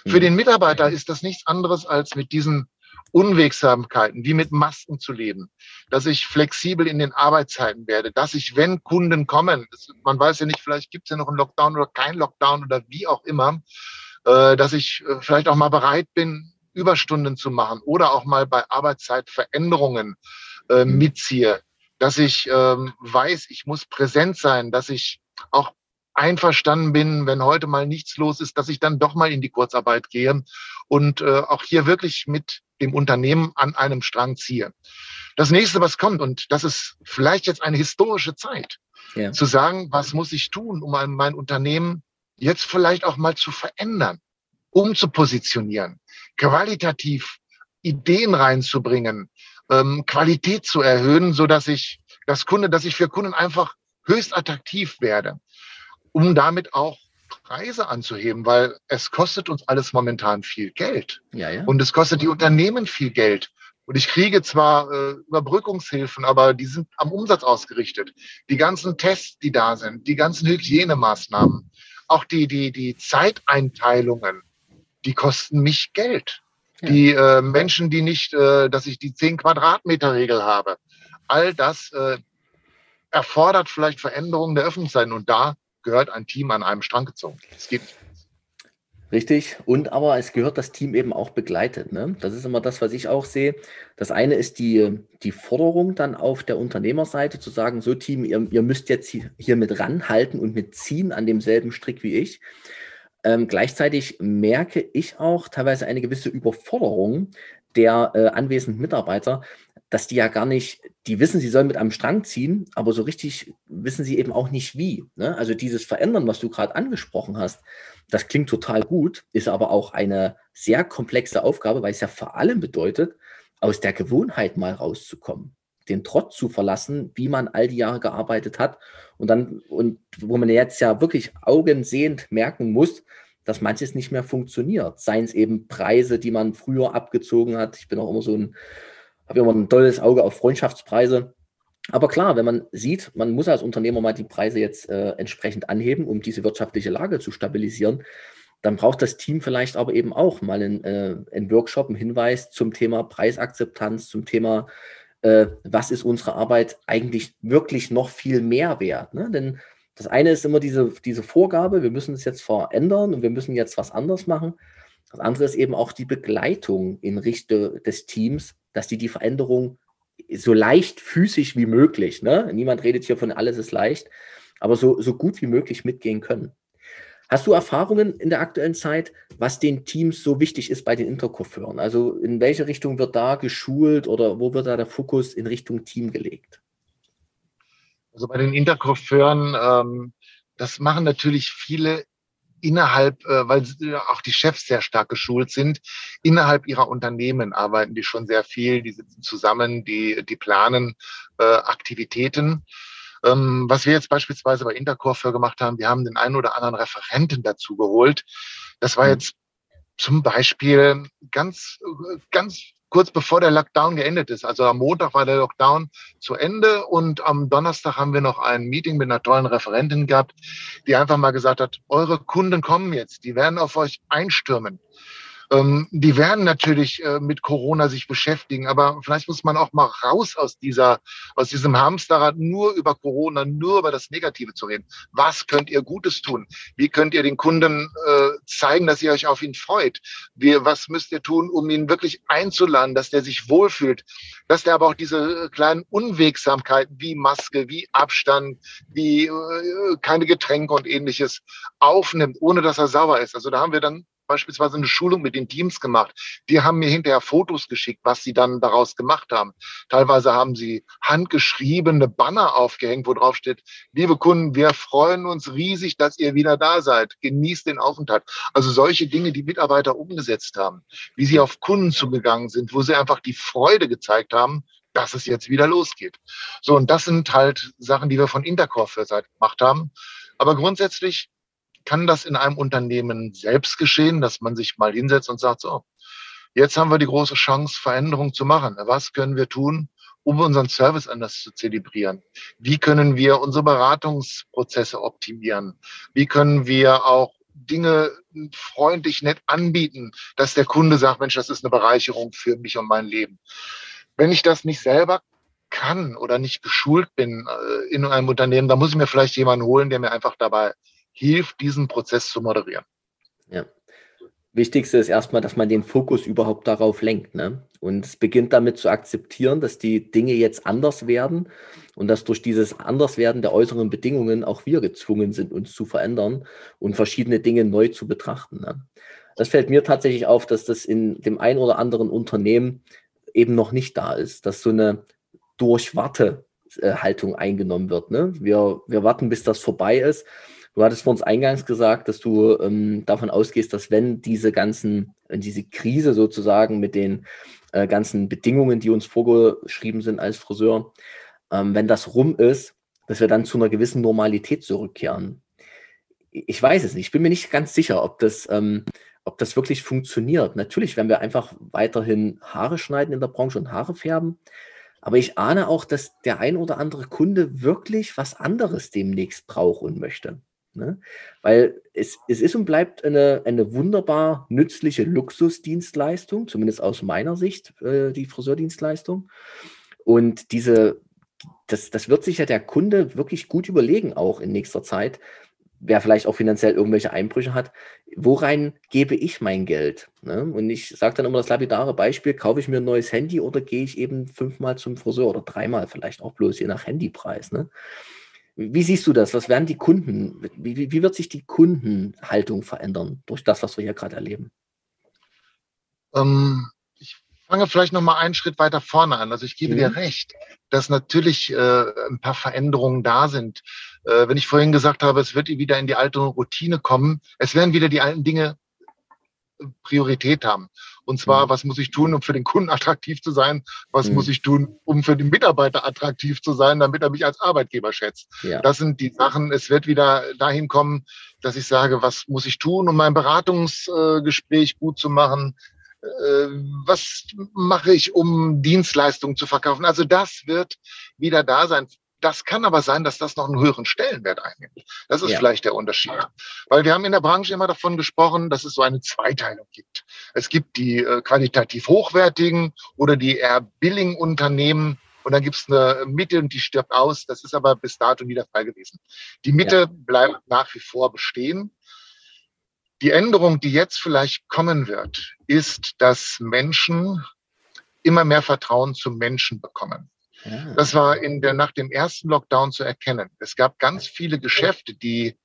Für mhm. den Mitarbeiter ist das nichts anderes als mit diesen Unwegsamkeiten, wie mit Masken zu leben, dass ich flexibel in den Arbeitszeiten werde, dass ich, wenn Kunden kommen, man weiß ja nicht, vielleicht gibt es ja noch einen Lockdown oder kein Lockdown oder wie auch immer, äh, dass ich äh, vielleicht auch mal bereit bin, Überstunden zu machen oder auch mal bei Arbeitszeitveränderungen äh, mitziehe, dass ich ähm, weiß, ich muss präsent sein, dass ich auch einverstanden bin, wenn heute mal nichts los ist, dass ich dann doch mal in die Kurzarbeit gehe und äh, auch hier wirklich mit dem Unternehmen an einem Strang ziehe. Das nächste, was kommt, und das ist vielleicht jetzt eine historische Zeit, ja. zu sagen, was muss ich tun, um mein Unternehmen jetzt vielleicht auch mal zu verändern, um zu positionieren, qualitativ Ideen reinzubringen, ähm, Qualität zu erhöhen, so dass ich das Kunde, dass ich für Kunden einfach höchst attraktiv werde, um damit auch Preise anzuheben, weil es kostet uns alles momentan viel Geld. Ja, ja. Und es kostet die Unternehmen viel Geld. Und ich kriege zwar äh, Überbrückungshilfen, aber die sind am Umsatz ausgerichtet. Die ganzen Tests, die da sind, die ganzen Hygienemaßnahmen, auch die, die, die Zeiteinteilungen, die kosten mich Geld. Ja. Die äh, Menschen, die nicht, äh, dass ich die 10 Quadratmeter Regel habe, all das äh, erfordert vielleicht Veränderungen der Öffentlichkeit. Und da gehört ein Team an einem Strang gezogen. Das geht nicht. Richtig. Und aber es gehört das Team eben auch begleitet. Ne? Das ist immer das, was ich auch sehe. Das eine ist die, die Forderung dann auf der Unternehmerseite zu sagen, so Team, ihr, ihr müsst jetzt hier mit ranhalten und mitziehen an demselben Strick wie ich. Ähm, gleichzeitig merke ich auch teilweise eine gewisse Überforderung der äh, anwesenden Mitarbeiter, dass die ja gar nicht, die wissen, sie sollen mit einem Strang ziehen, aber so richtig wissen sie eben auch nicht wie. Ne? Also dieses Verändern, was du gerade angesprochen hast, das klingt total gut, ist aber auch eine sehr komplexe Aufgabe, weil es ja vor allem bedeutet, aus der Gewohnheit mal rauszukommen, den Trott zu verlassen, wie man all die Jahre gearbeitet hat und dann, und wo man jetzt ja wirklich augensehend merken muss, dass manches nicht mehr funktioniert. Seien es eben Preise, die man früher abgezogen hat. Ich bin auch immer so ein habe immer ein tolles Auge auf Freundschaftspreise. Aber klar, wenn man sieht, man muss als Unternehmer mal die Preise jetzt äh, entsprechend anheben, um diese wirtschaftliche Lage zu stabilisieren, dann braucht das Team vielleicht aber eben auch mal einen, äh, einen Workshop, einen Hinweis zum Thema Preisakzeptanz, zum Thema, äh, was ist unsere Arbeit eigentlich wirklich noch viel mehr wert. Ne? Denn das eine ist immer diese, diese Vorgabe, wir müssen es jetzt verändern und wir müssen jetzt was anders machen. Das andere ist eben auch die Begleitung in Richtung des Teams, dass die die Veränderung so leicht physisch wie möglich, ne? niemand redet hier von alles ist leicht, aber so, so gut wie möglich mitgehen können. Hast du Erfahrungen in der aktuellen Zeit, was den Teams so wichtig ist bei den Interkoffeuren? Also in welche Richtung wird da geschult oder wo wird da der Fokus in Richtung Team gelegt? Also bei den Interkoffeuren, ähm, das machen natürlich viele innerhalb, äh, weil auch die Chefs sehr stark geschult sind, innerhalb ihrer Unternehmen arbeiten die schon sehr viel, die sitzen zusammen, die, die planen äh, Aktivitäten. Ähm, was wir jetzt beispielsweise bei Intercore für gemacht haben, wir haben den einen oder anderen Referenten dazu geholt. Das war mhm. jetzt zum Beispiel ganz, ganz kurz bevor der Lockdown geendet ist. Also am Montag war der Lockdown zu Ende und am Donnerstag haben wir noch ein Meeting mit einer tollen Referentin gehabt, die einfach mal gesagt hat, eure Kunden kommen jetzt, die werden auf euch einstürmen. Ähm, die werden natürlich äh, mit Corona sich beschäftigen, aber vielleicht muss man auch mal raus aus dieser, aus diesem Hamsterrad, nur über Corona, nur über das Negative zu reden. Was könnt ihr Gutes tun? Wie könnt ihr den Kunden äh, zeigen, dass ihr euch auf ihn freut? Wie, was müsst ihr tun, um ihn wirklich einzuladen, dass der sich wohlfühlt? Dass der aber auch diese kleinen Unwegsamkeiten wie Maske, wie Abstand, wie äh, keine Getränke und ähnliches aufnimmt, ohne dass er sauer ist. Also da haben wir dann beispielsweise eine Schulung mit den Teams gemacht. Die haben mir hinterher Fotos geschickt, was sie dann daraus gemacht haben. Teilweise haben sie handgeschriebene Banner aufgehängt, wo drauf steht, liebe Kunden, wir freuen uns riesig, dass ihr wieder da seid. Genießt den Aufenthalt. Also solche Dinge, die Mitarbeiter umgesetzt haben, wie sie auf Kunden zugegangen sind, wo sie einfach die Freude gezeigt haben, dass es jetzt wieder losgeht. So, und das sind halt Sachen, die wir von Intercore für Seite gemacht haben. Aber grundsätzlich kann das in einem Unternehmen selbst geschehen, dass man sich mal hinsetzt und sagt, so, jetzt haben wir die große Chance, Veränderungen zu machen. Was können wir tun, um unseren Service anders zu zelebrieren? Wie können wir unsere Beratungsprozesse optimieren? Wie können wir auch Dinge freundlich, nett anbieten, dass der Kunde sagt, Mensch, das ist eine Bereicherung für mich und mein Leben. Wenn ich das nicht selber kann oder nicht geschult bin äh, in einem Unternehmen, dann muss ich mir vielleicht jemanden holen, der mir einfach dabei hilft, diesen Prozess zu moderieren. Ja. Wichtigste ist erstmal, dass man den Fokus überhaupt darauf lenkt. Ne? Und es beginnt damit zu akzeptieren, dass die Dinge jetzt anders werden und dass durch dieses Anderswerden der äußeren Bedingungen auch wir gezwungen sind, uns zu verändern und verschiedene Dinge neu zu betrachten. Ne? Das fällt mir tatsächlich auf, dass das in dem ein oder anderen Unternehmen eben noch nicht da ist, dass so eine Durchwarte-Haltung eingenommen wird. Ne? Wir, wir warten, bis das vorbei ist Du hattest vor uns eingangs gesagt, dass du ähm, davon ausgehst, dass wenn diese ganzen, wenn diese Krise sozusagen mit den äh, ganzen Bedingungen, die uns vorgeschrieben sind als Friseur, ähm, wenn das rum ist, dass wir dann zu einer gewissen Normalität zurückkehren. Ich weiß es nicht. Ich bin mir nicht ganz sicher, ob das, ähm, ob das wirklich funktioniert. Natürlich werden wir einfach weiterhin Haare schneiden in der Branche und Haare färben. Aber ich ahne auch, dass der ein oder andere Kunde wirklich was anderes demnächst braucht und möchte. Ne? Weil es, es ist und bleibt eine, eine wunderbar nützliche Luxusdienstleistung, zumindest aus meiner Sicht, äh, die Friseurdienstleistung. Und diese, das, das wird sich ja der Kunde wirklich gut überlegen, auch in nächster Zeit, wer vielleicht auch finanziell irgendwelche Einbrüche hat, worein gebe ich mein Geld? Ne? Und ich sage dann immer das lapidare Beispiel, kaufe ich mir ein neues Handy oder gehe ich eben fünfmal zum Friseur oder dreimal vielleicht auch bloß, je nach Handypreis. Ne? Wie siehst du das? Was werden die Kunden, wie, wie wird sich die Kundenhaltung verändern durch das, was wir hier gerade erleben? Ähm, ich fange vielleicht noch mal einen Schritt weiter vorne an. Also ich gebe mhm. dir recht, dass natürlich äh, ein paar Veränderungen da sind. Äh, wenn ich vorhin gesagt habe, es wird wieder in die alte Routine kommen, es werden wieder die alten Dinge Priorität haben. Und zwar, mhm. was muss ich tun, um für den Kunden attraktiv zu sein? Was mhm. muss ich tun, um für den Mitarbeiter attraktiv zu sein, damit er mich als Arbeitgeber schätzt? Ja. Das sind die Sachen. Es wird wieder dahin kommen, dass ich sage, was muss ich tun, um mein Beratungsgespräch gut zu machen? Äh, was mache ich, um Dienstleistungen zu verkaufen? Also das wird wieder da sein. Das kann aber sein, dass das noch einen höheren Stellenwert einnimmt. Das ist ja. vielleicht der Unterschied. Weil wir haben in der Branche immer davon gesprochen, dass es so eine Zweiteilung gibt. Es gibt die äh, qualitativ hochwertigen oder die eher billigen Unternehmen, und dann gibt es eine Mitte und die stirbt aus. Das ist aber bis dato nie der Fall gewesen. Die Mitte ja. bleibt nach wie vor bestehen. Die Änderung, die jetzt vielleicht kommen wird, ist, dass Menschen immer mehr Vertrauen zum Menschen bekommen. Das war in der, nach dem ersten Lockdown zu erkennen. Es gab ganz viele Geschäfte, die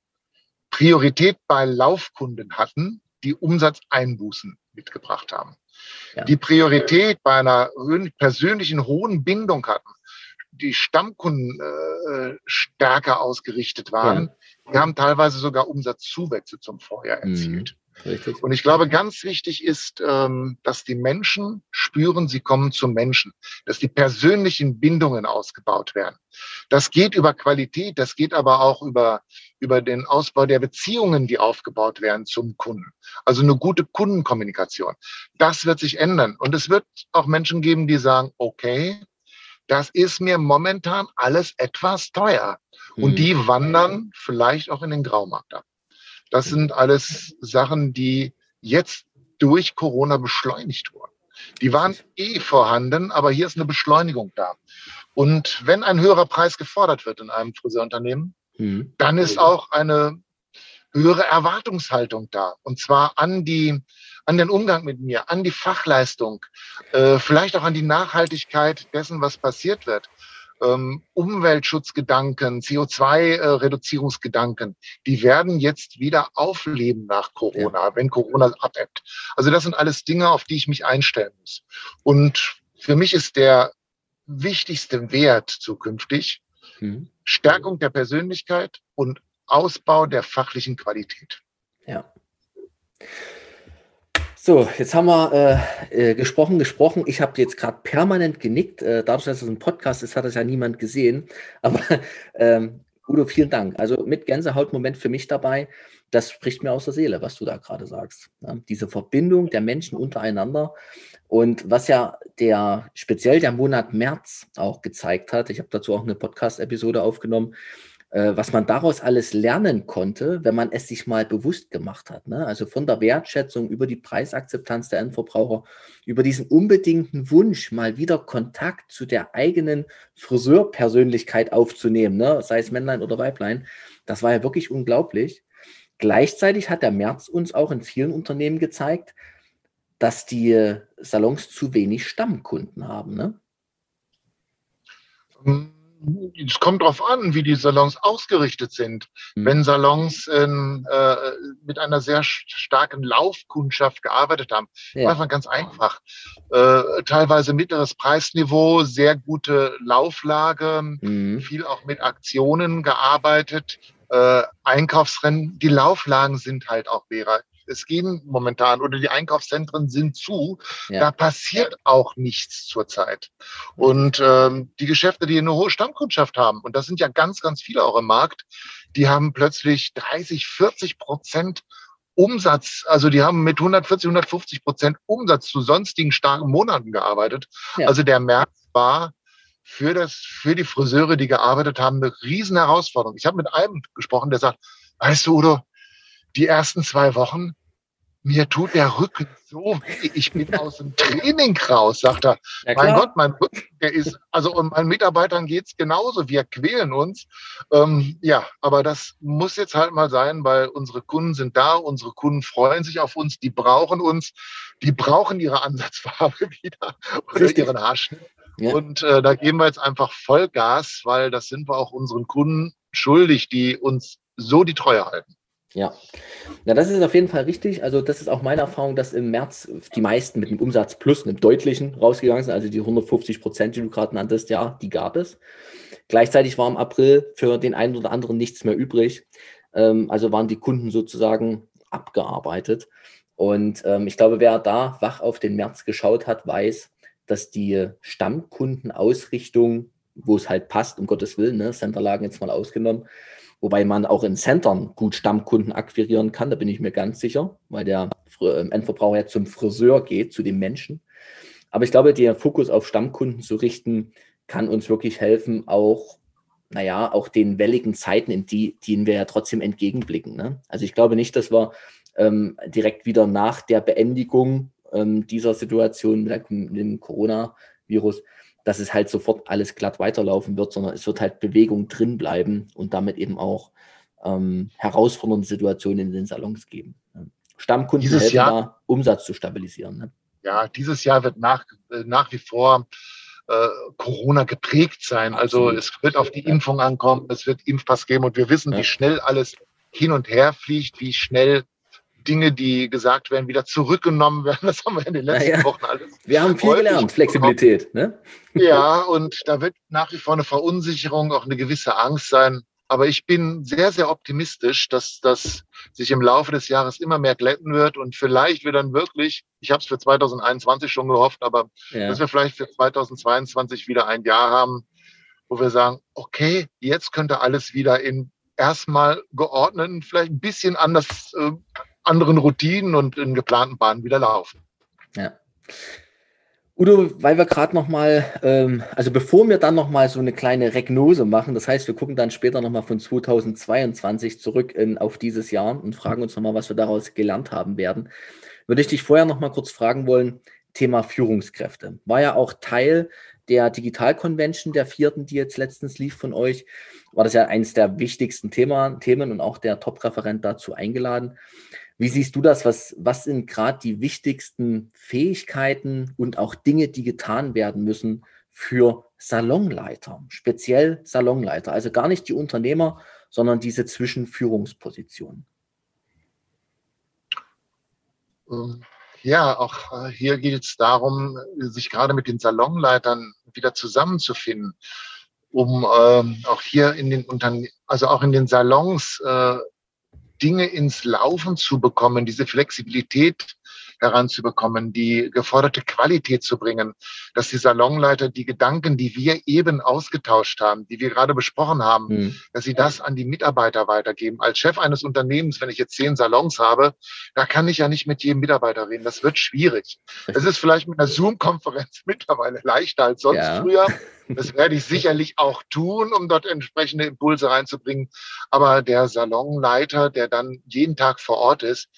Priorität bei Laufkunden hatten, die Umsatzeinbußen mitgebracht haben. Ja. Die Priorität bei einer persönlichen hohen Bindung hatten, die Stammkunden äh, stärker ausgerichtet waren, ja. Wir haben teilweise sogar Umsatzzuwächse zum Vorjahr mhm. erzielt. Richtig. Und ich glaube, ganz wichtig ist, ähm, dass die Menschen spüren, sie kommen zum Menschen, dass die persönlichen Bindungen ausgebaut werden. Das geht über Qualität, das geht aber auch über, über den Ausbau der Beziehungen, die aufgebaut werden zum Kunden. Also eine gute Kundenkommunikation. Das wird sich ändern. Und es wird auch Menschen geben, die sagen, okay, das ist mir momentan alles etwas teuer. Und mhm. die wandern vielleicht auch in den Graumarkt ab. Das sind alles Sachen, die jetzt durch Corona beschleunigt wurden. Die waren eh vorhanden, aber hier ist eine Beschleunigung da. Und wenn ein höherer Preis gefordert wird in einem Friseurunternehmen, mhm. dann ist auch eine höhere Erwartungshaltung da. Und zwar an die, an den Umgang mit mir, an die Fachleistung, äh, vielleicht auch an die Nachhaltigkeit dessen, was passiert wird ähm, Umweltschutzgedanken, CO2-Reduzierungsgedanken, die werden jetzt wieder aufleben nach Corona, ja. wenn Corona abebbt. Also das sind alles Dinge, auf die ich mich einstellen muss. Und für mich ist der wichtigste Wert zukünftig mhm. Stärkung der Persönlichkeit und Ausbau der fachlichen Qualität. Ja. So, jetzt haben wir äh, äh, gesprochen, gesprochen. Ich habe jetzt gerade permanent genickt. Äh, dadurch, dass es ein Podcast ist, hat es ja niemand gesehen. [laughs] Aber ähm, Udo, vielen Dank. Also mit Gänsehautmoment für mich dabei. Das spricht mir aus der Seele, was du da gerade sagst. Ja, diese Verbindung der Menschen untereinander. Und was ja der speziell der Monat März auch gezeigt hat, ich habe dazu auch eine Podcast-Episode aufgenommen, was man daraus alles lernen konnte, wenn man es sich mal bewusst gemacht hat. Ne? Also von der Wertschätzung über die Preisakzeptanz der Endverbraucher, über diesen unbedingten Wunsch, mal wieder Kontakt zu der eigenen Friseurpersönlichkeit aufzunehmen, ne? sei es Männlein oder Weiblein. Das war ja wirklich unglaublich. Gleichzeitig hat der März uns auch in vielen Unternehmen gezeigt, dass die Salons zu wenig Stammkunden haben. Ne? Mhm es kommt darauf an, wie die Salons ausgerichtet sind. Mhm. Wenn Salons in, äh, mit einer sehr starken Laufkundschaft gearbeitet haben, ja. war ganz einfach. Äh, teilweise mittleres Preisniveau, sehr gute Lauflage, mhm. viel auch mit Aktionen gearbeitet. Äh, Einkaufsrennen, die Lauflagen sind halt auch es gehen momentan oder die Einkaufszentren sind zu. Ja. Da passiert auch nichts zurzeit. Und ähm, die Geschäfte, die eine hohe Stammkundschaft haben, und das sind ja ganz, ganz viele auch im Markt, die haben plötzlich 30, 40 Prozent Umsatz, also die haben mit 140, 150 Prozent Umsatz zu sonstigen starken Monaten gearbeitet. Ja. Also der März war für das, für die Friseure, die gearbeitet haben, eine riesen Herausforderung. Ich habe mit einem gesprochen, der sagt, weißt du, Udo, die ersten zwei Wochen, mir tut der Rücken so weh, ich bin aus dem Training raus, sagt er. Ja, mein Gott, mein Rücken, der ist, also und meinen Mitarbeitern geht's genauso, wir quälen uns. Ähm, ja, aber das muss jetzt halt mal sein, weil unsere Kunden sind da, unsere Kunden freuen sich auf uns, die brauchen uns, die brauchen ihre Ansatzfarbe [laughs] wieder oder Richtig. ihren Haarschnitt. Ja. Und äh, da geben wir jetzt einfach Vollgas, weil das sind wir auch unseren Kunden schuldig, die uns so die Treue halten. Ja. ja, das ist auf jeden Fall richtig. Also das ist auch meine Erfahrung, dass im März die meisten mit einem Umsatz plus einem deutlichen rausgegangen sind. Also die 150 Prozent, die du gerade nanntest, ja, die gab es. Gleichzeitig war im April für den einen oder anderen nichts mehr übrig. Ähm, also waren die Kunden sozusagen abgearbeitet. Und ähm, ich glaube, wer da wach auf den März geschaut hat, weiß, dass die Stammkundenausrichtung, wo es halt passt, um Gottes Willen, ne, Centerlagen jetzt mal ausgenommen, Wobei man auch in Centern gut Stammkunden akquirieren kann, da bin ich mir ganz sicher, weil der ähm, Endverbraucher ja zum Friseur geht, zu dem Menschen. Aber ich glaube, der Fokus auf Stammkunden zu richten, kann uns wirklich helfen, auch, naja, auch den welligen Zeiten, in die, denen wir ja trotzdem entgegenblicken. Ne? Also ich glaube nicht, dass wir ähm, direkt wieder nach der Beendigung ähm, dieser Situation mit dem Coronavirus dass es halt sofort alles glatt weiterlaufen wird, sondern es wird halt Bewegung drin bleiben und damit eben auch ähm, herausfordernde Situationen in den Salons geben. Stammkunden dieses helfen Jahr, da, Umsatz zu stabilisieren. Ne? Ja, dieses Jahr wird nach, äh, nach wie vor äh, Corona geprägt sein. Also Absolut. Also es wird auf die Impfung ankommen, es wird Impfpass geben und wir wissen, ja. wie schnell alles hin und her fliegt, wie schnell Dinge, die gesagt werden, wieder zurückgenommen werden. [laughs] Das haben wir in den letzten naja, Wochen alles. Wir haben viel gelernt, Flexibilität. Ne? Ja, und da wird nach wie vor eine Verunsicherung, auch eine gewisse Angst sein. Aber ich bin sehr, sehr optimistisch, dass das sich im Laufe des Jahres immer mehr glätten wird und vielleicht wir dann wirklich, ich habe es für 2021 schon gehofft, aber ja. dass wir vielleicht für 2022 wieder ein Jahr haben, wo wir sagen, okay, jetzt könnte alles wieder in erstmal geordneten, vielleicht ein bisschen anders äh, anderen Routinen und in geplanten Bahnen wieder laufen. Ja. Udo, weil wir gerade noch mal, ähm, also bevor wir dann noch mal so eine kleine Regnose machen, das heißt, wir gucken dann später noch mal von 2022 zurück in, auf dieses Jahr und fragen uns noch mal, was wir daraus gelernt haben werden, würde ich dich vorher noch mal kurz fragen wollen, Thema Führungskräfte. War ja auch Teil der Digital Convention, der vierten, die jetzt letztens lief von euch, war das ja eines der wichtigsten Thema, Themen und auch der Top-Referent dazu eingeladen. Wie siehst du das? Was, was sind gerade die wichtigsten Fähigkeiten und auch Dinge, die getan werden müssen für Salonleiter, speziell Salonleiter, also gar nicht die Unternehmer, sondern diese Zwischenführungsposition? Ähm, ja, auch äh, hier geht es darum, sich gerade mit den Salonleitern wieder zusammenzufinden, um ähm, auch hier in den Unternehmen, also auch in den Salons äh, Dinge ins Laufen zu bekommen, diese Flexibilität heranzubekommen, die geforderte Qualität zu bringen, dass die Salonleiter die Gedanken, die wir eben ausgetauscht haben, die wir gerade besprochen haben, mhm. dass sie das an die Mitarbeiter weitergeben. Als Chef eines Unternehmens, wenn ich jetzt zehn Salons habe, da kann ich ja nicht mit jedem Mitarbeiter reden. Das wird schwierig. Es ist vielleicht mit einer Zoom-Konferenz [laughs] mittlerweile leichter als sonst ja. früher. [laughs] Das werde ich sicherlich auch tun, um dort entsprechende Impulse reinzubringen. Aber der Salonleiter, der dann jeden Tag vor Ort ist,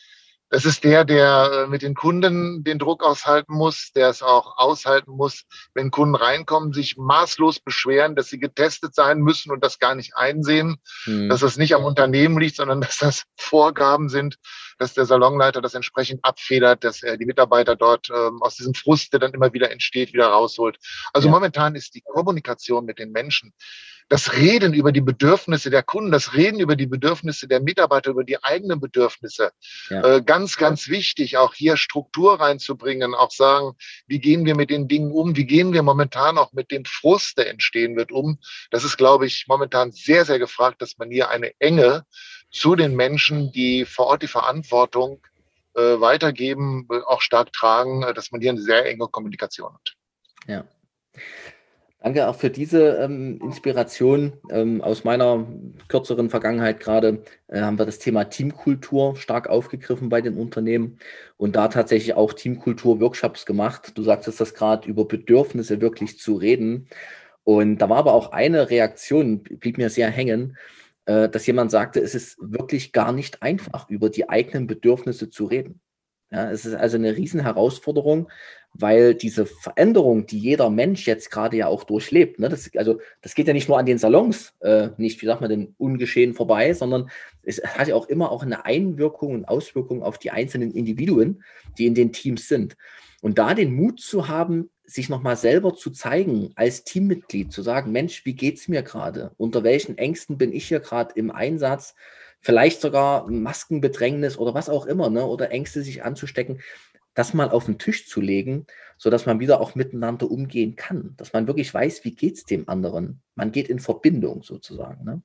das ist der, der äh, mit den Kunden den Druck aushalten muss, der es auch aushalten muss, wenn Kunden reinkommen, sich maßlos beschweren, dass sie getestet sein müssen und das gar nicht einsehen, hm. dass das nicht am Unternehmen liegt, sondern [laughs] dass das Vorgaben sind, dass der Salonleiter das entsprechend abfedert, dass er die Mitarbeiter dort ähm, aus diesem Frust, der dann immer wieder entsteht, wieder rausholt. Also ja. momentan ist die Kommunikation mit den Menschen das Reden über die Bedürfnisse der Kunden, das Reden über die Bedürfnisse der Mitarbeiter, über die eigenen Bedürfnisse. Ja. Äh, ganz, ganz wichtig, auch hier Struktur reinzubringen, auch sagen, wie gehen wir mit den Dingen um, wie gehen wir momentan auch mit dem Frust, der entstehen wird, um. Das ist, glaube ich, momentan sehr, sehr gefragt, dass man hier eine Enge zu den Menschen, die vor Ort die Verantwortung äh, weitergeben, äh, auch stark tragen, äh, dass man hier eine sehr enge Kommunikation hat. Ja. Danke auch für diese ähm, Inspiration. Ähm, aus meiner kürzeren Vergangenheit gerade äh, haben wir das Thema Teamkultur stark aufgegriffen bei den Unternehmen und da tatsächlich auch Teamkultur-Workshops gemacht. Du sagtest das gerade, über Bedürfnisse wirklich zu reden. Und da war aber auch eine Reaktion, blieb mir sehr hängen, äh, dass jemand sagte, es ist wirklich gar nicht einfach, über die eigenen Bedürfnisse zu reden. Ja, es ist also eine riesen Herausforderung, weil diese Veränderung, die jeder Mensch jetzt gerade ja auch durchlebt, ne, das, also das geht ja nicht nur an den Salons, äh, nicht, wie sagt man, den Ungeschehen vorbei, sondern es hat ja auch immer auch eine Einwirkung und Auswirkung auf die einzelnen Individuen, die in den Teams sind. Und da den Mut zu haben, sich nochmal selber zu zeigen als Teammitglied, zu sagen, Mensch, wie geht es mir gerade? Unter welchen Ängsten bin ich hier gerade im Einsatz? Vielleicht sogar Maskenbedrängnis oder was auch immer, ne? oder Ängste sich anzustecken das mal auf den Tisch zu legen, sodass man wieder auch miteinander umgehen kann, dass man wirklich weiß, wie geht es dem anderen. Man geht in Verbindung sozusagen. Ne?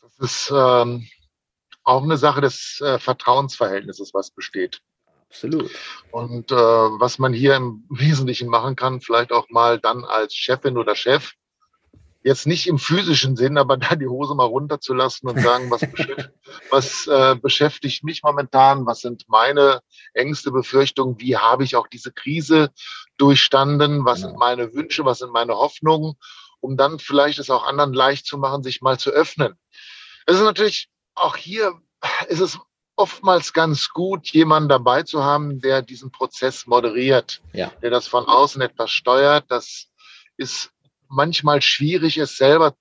Das ist ähm, auch eine Sache des äh, Vertrauensverhältnisses, was besteht. Absolut. Und äh, was man hier im Wesentlichen machen kann, vielleicht auch mal dann als Chefin oder Chef, jetzt nicht im physischen Sinn, aber [laughs] da die Hose mal runterzulassen und sagen, was, beschäftigt, [laughs] was äh, beschäftigt mich momentan, was sind meine Ängste, Befürchtungen, wie habe ich auch diese Krise durchstanden, was genau. sind meine Wünsche, was sind meine Hoffnungen, um dann vielleicht es auch anderen leicht zu machen, sich mal zu öffnen. Es ist natürlich auch hier, ist es oftmals ganz gut, jemanden dabei zu haben, der diesen Prozess moderiert, ja. der das von außen etwas steuert. Das ist manchmal schwierig ist, selber,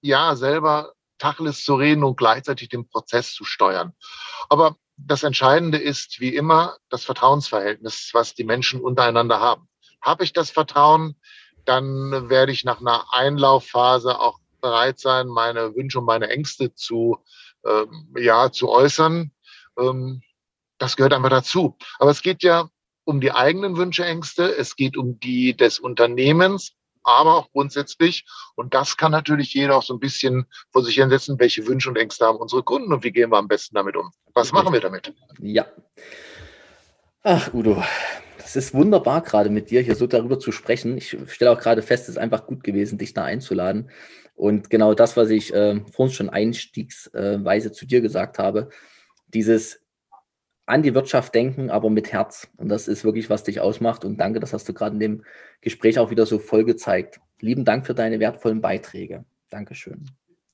ja, selber Tacheles zu reden und gleichzeitig den Prozess zu steuern. Aber das Entscheidende ist, wie immer, das Vertrauensverhältnis, was die Menschen untereinander haben. Habe ich das Vertrauen, dann werde ich nach einer Einlaufphase auch bereit sein, meine Wünsche und meine Ängste zu, ja, zu äußern. Ähm, das gehört einfach dazu. Aber es geht ja um die eigenen Wünsche, Ängste. Es geht um die des Unternehmens aber auch grundsätzlich. Und das kann natürlich jeder auch so ein bisschen vor sich hinsetzen, welche Wünsche und Ängste haben unsere Kunden und wie gehen wir am besten damit um. Was machen wir damit? Ja. Ach, Udo, das ist wunderbar gerade mit dir hier so darüber zu sprechen. Ich stelle auch gerade fest, es ist einfach gut gewesen, dich da einzuladen. Und genau das, was ich äh, vorhin schon einstiegsweise zu dir gesagt habe, dieses an die Wirtschaft denken, aber mit Herz. Und das ist wirklich, was dich ausmacht. Und danke, das hast du gerade in dem Gespräch auch wieder so voll gezeigt. Lieben Dank für deine wertvollen Beiträge. Dankeschön.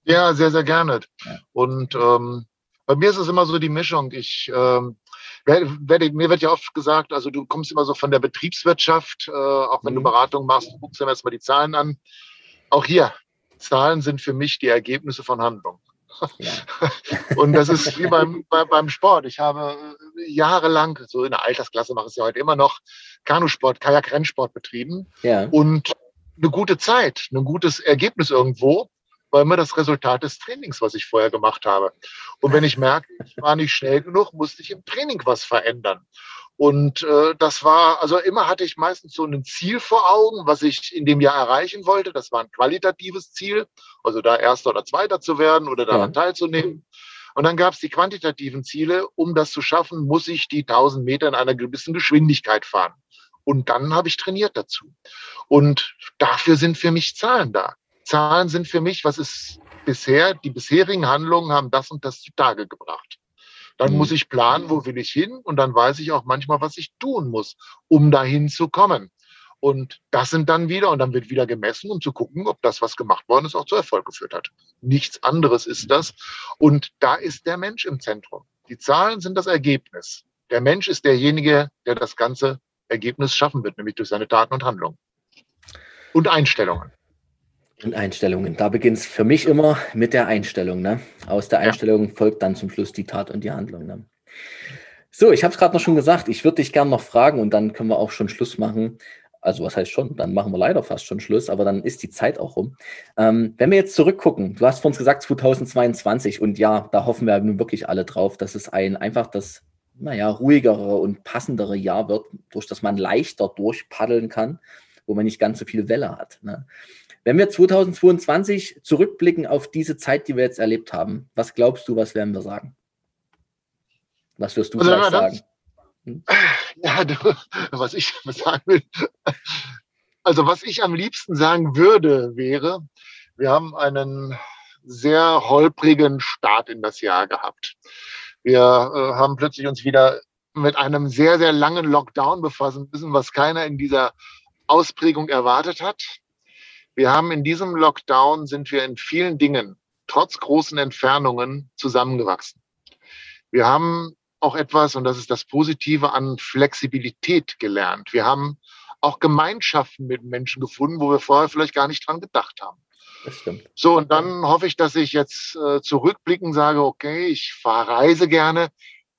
Ja, sehr, sehr gerne. Ja. Und ähm, bei mir ist es immer so die Mischung. Ich ähm, mir wird ja oft gesagt, also du kommst immer so von der Betriebswirtschaft, äh, auch wenn mhm. du Beratung machst, guckst du dir erstmal die Zahlen an. Auch hier, Zahlen sind für mich die Ergebnisse von Handlungen. Ja. [laughs] Und das ist wie beim, bei, beim Sport. Ich habe äh, jahrelang, so in der Altersklasse mache ich es ja heute immer noch, Kanusport, Kajak-Rennsport betrieben. Ja. Und eine gute Zeit, ein gutes Ergebnis irgendwo, war immer das Resultat des Trainings, was ich vorher gemacht habe. Und wenn ich merke, ich war nicht schnell genug, musste ich im Training was verändern. Und äh, das war, also immer hatte ich meistens so ein Ziel vor Augen, was ich in dem Jahr erreichen wollte. Das war ein qualitatives Ziel, also da Erster oder Zweiter zu werden oder daran ja. teilzunehmen. Und dann gab es die quantitativen Ziele. Um das zu schaffen, muss ich die 1000 Meter in einer gewissen Geschwindigkeit fahren. Und dann habe ich trainiert dazu. Und dafür sind für mich Zahlen da. Zahlen sind für mich, was ist bisher, die bisherigen Handlungen haben das und das zutage gebracht. Dann muss mhm. ich planen, wo will ich hin und dann weiß ich auch manchmal, was ich tun muss, um dahin zu kommen. Und das sind dann wieder, und dann wird wieder gemessen, um zu gucken, ob das, was gemacht worden ist, auch zu Erfolg geführt hat. Nichts anderes ist das. Und da ist der Mensch im Zentrum. Die Zahlen sind das Ergebnis. Der Mensch ist derjenige, der das ganze Ergebnis schaffen wird, nämlich durch seine Taten und Handlungen. Und Einstellungen. Und Einstellungen. Da beginnt es für mich immer mit der Einstellung. Ne? Aus der Einstellung ja. folgt dann zum Schluss die Tat und die Handlung. Ne? So, ich habe es gerade noch schon gesagt. Ich würde dich gerne noch fragen und dann können wir auch schon Schluss machen. Also was heißt schon? Dann machen wir leider fast schon Schluss, aber dann ist die Zeit auch rum. Ähm, wenn wir jetzt zurückgucken, du hast vor uns gesagt 2022 und ja, da hoffen wir nun wirklich alle drauf, dass es ein einfach das, naja, ruhigere und passendere Jahr wird, durch das man leichter durchpaddeln kann, wo man nicht ganz so viel Welle hat. Ne? Wenn wir 2022 zurückblicken auf diese Zeit, die wir jetzt erlebt haben, was glaubst du, was werden wir sagen? Was wirst du also, vielleicht sagen? Hm? Ja, du, was ich [laughs] sagen will. Also was ich am liebsten sagen würde, wäre, wir haben einen sehr holprigen Start in das Jahr gehabt. Wir äh, haben plötzlich uns wieder mit einem sehr, sehr langen Lockdown befassen müssen, was keiner in dieser Ausprägung erwartet hat. Wir haben in diesem Lockdown sind wir in vielen Dingen trotz großen Entfernungen zusammengewachsen. Wir haben auch etwas, und das ist das Positive an Flexibilität gelernt. Wir haben auch Gemeinschaften mit Menschen gefunden, wo wir vorher vielleicht gar nicht dran gedacht haben. Das stimmt. So, und dann hoffe ich, dass ich jetzt äh, zurückblicken sage, okay, ich verreise gerne.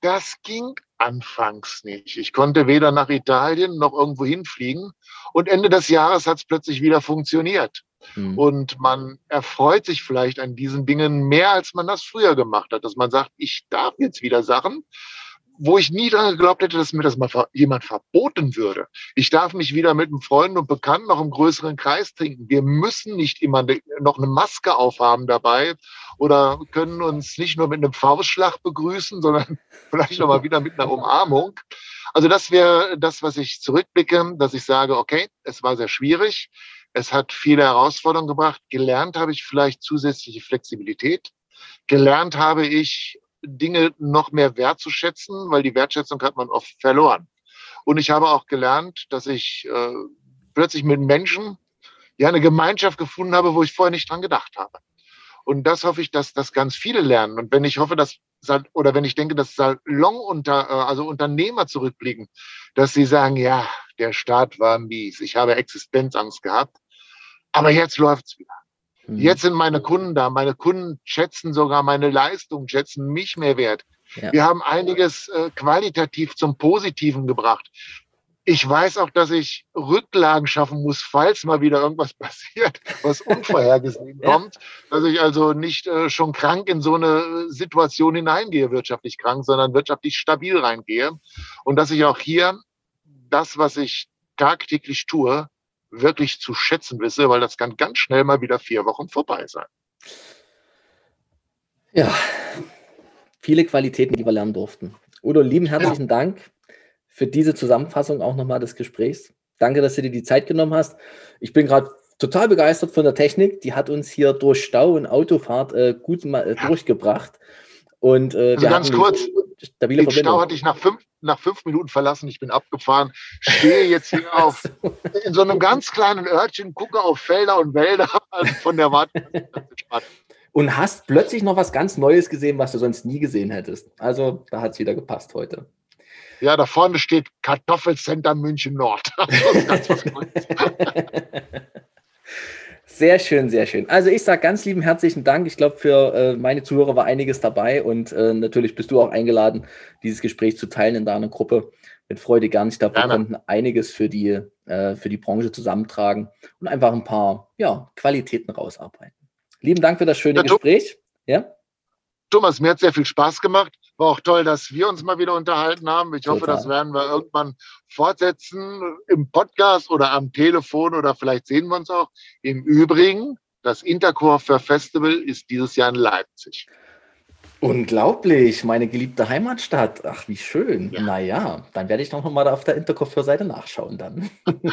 Das ging anfangs nicht. Ich konnte weder nach Italien noch irgendwo hinfliegen. Und Ende des Jahres hat es plötzlich wieder funktioniert. Mhm. Und man erfreut sich vielleicht an diesen Dingen mehr, als man das früher gemacht hat. Dass man sagt, ich darf jetzt wieder Sachen, wo ich nie daran geglaubt hätte, dass mir das mal jemand verboten würde. Ich darf mich wieder mit einem Freund und Bekannten noch im größeren Kreis trinken. Wir müssen nicht immer ne, noch eine Maske aufhaben dabei oder können uns nicht nur mit einem Faustschlag begrüßen, sondern [laughs] vielleicht noch mal wieder mit einer Umarmung. Also das wäre das, was ich zurückblicke, dass ich sage, okay, es war sehr schwierig. Es hat viele Herausforderungen gebracht. Gelernt habe ich vielleicht zusätzliche Flexibilität. Gelernt habe ich Dinge noch mehr wertzuschätzen, weil die Wertschätzung hat man oft verloren. Und ich habe auch gelernt, dass ich äh, plötzlich mit Menschen ja eine Gemeinschaft gefunden habe, wo ich vorher nicht dran gedacht habe. Und das hoffe ich, dass das ganz viele lernen. Und wenn ich hoffe, dass oder wenn ich denke, dass Salon unter, äh, also Unternehmer zurückblicken, dass sie sagen, ja, der Staat war mies, ich habe Existenzangst gehabt, aber jetzt läuft's wieder. Mhm. Jetzt sind meine Kunden da. Meine Kunden schätzen sogar meine Leistung, schätzen mich mehr wert. Ja. Wir haben einiges äh, qualitativ zum Positiven gebracht. Ich weiß auch, dass ich Rücklagen schaffen muss, falls mal wieder irgendwas [laughs] passiert, was unvorhergesehen ja. kommt. Dass ich also nicht äh, schon krank in so eine Situation hineingehe, wirtschaftlich krank, sondern wirtschaftlich stabil reingehe. Und dass ich auch hier das, was ich tagtäglich tue, wirklich zu schätzen wisse, weil das kann ganz schnell mal wieder vier Wochen vorbei sein. Ja, viele Qualitäten, die wir lernen durften. Udo, lieben herzlichen ja. Dank für diese Zusammenfassung auch nochmal des Gesprächs. Danke, dass du dir die Zeit genommen hast. Ich bin gerade total begeistert von der Technik. Die hat uns hier durch Stau und Autofahrt äh, gut mal, äh, durchgebracht. Und äh, also ganz kurz, stabile den Stau hatte ich nach fünf, nach fünf Minuten verlassen. Ich bin abgefahren, stehe jetzt hier [laughs] auf in so einem ganz kleinen Örtchen, gucke auf Felder und Wälder also von der Warte. [laughs] und hast plötzlich noch was ganz Neues gesehen, was du sonst nie gesehen hättest. Also da hat es wieder gepasst heute. Ja, da vorne steht Kartoffelcenter München Nord. [laughs] Sehr schön, sehr schön. Also ich sage ganz lieben herzlichen Dank. Ich glaube, für äh, meine Zuhörer war einiges dabei und äh, natürlich bist du auch eingeladen, dieses Gespräch zu teilen in deiner Gruppe. Mit Freude gern. Ich glaube, wir konnten einiges für die, äh, für die Branche zusammentragen und einfach ein paar ja, Qualitäten rausarbeiten. Lieben Dank für das schöne ja, Gespräch. Ja? Thomas, mir hat sehr viel Spaß gemacht. War auch toll, dass wir uns mal wieder unterhalten haben. Ich Total. hoffe, das werden wir irgendwann fortsetzen im Podcast oder am Telefon oder vielleicht sehen wir uns auch. Im Übrigen, das Intercore Festival ist dieses Jahr in Leipzig. Unglaublich, meine geliebte Heimatstadt. Ach, wie schön. Ja. Naja, dann werde ich noch mal auf der Intercore-Seite nachschauen dann. [laughs]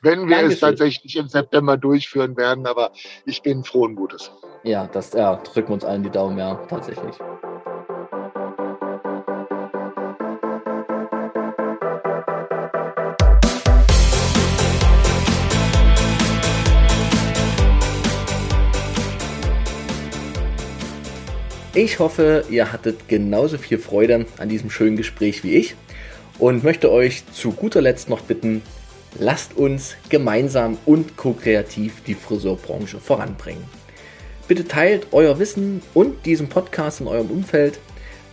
Wenn wir Dankeschön. es tatsächlich im September durchführen werden, aber ich bin frohen Mutes. Ja, das ja, drücken wir uns allen die Daumen, ja, tatsächlich. Ich hoffe, ihr hattet genauso viel Freude an diesem schönen Gespräch wie ich und möchte euch zu guter Letzt noch bitten, lasst uns gemeinsam und ko-kreativ die Friseurbranche voranbringen. Bitte teilt euer Wissen und diesen Podcast in eurem Umfeld.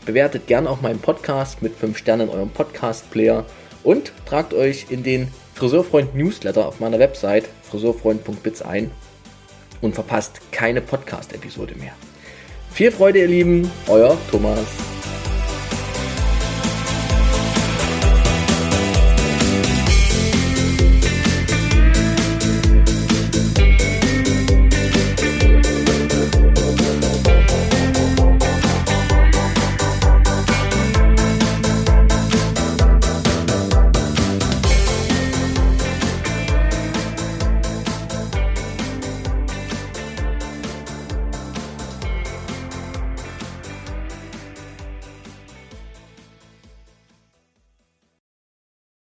Bewertet gern auch meinen Podcast mit 5 Sternen in eurem Podcast-Player und tragt euch in den Friseurfreund Newsletter auf meiner Website friseurfreund.biz ein und verpasst keine Podcast-Episode mehr. Viel Freude, ihr Lieben, euer Thomas.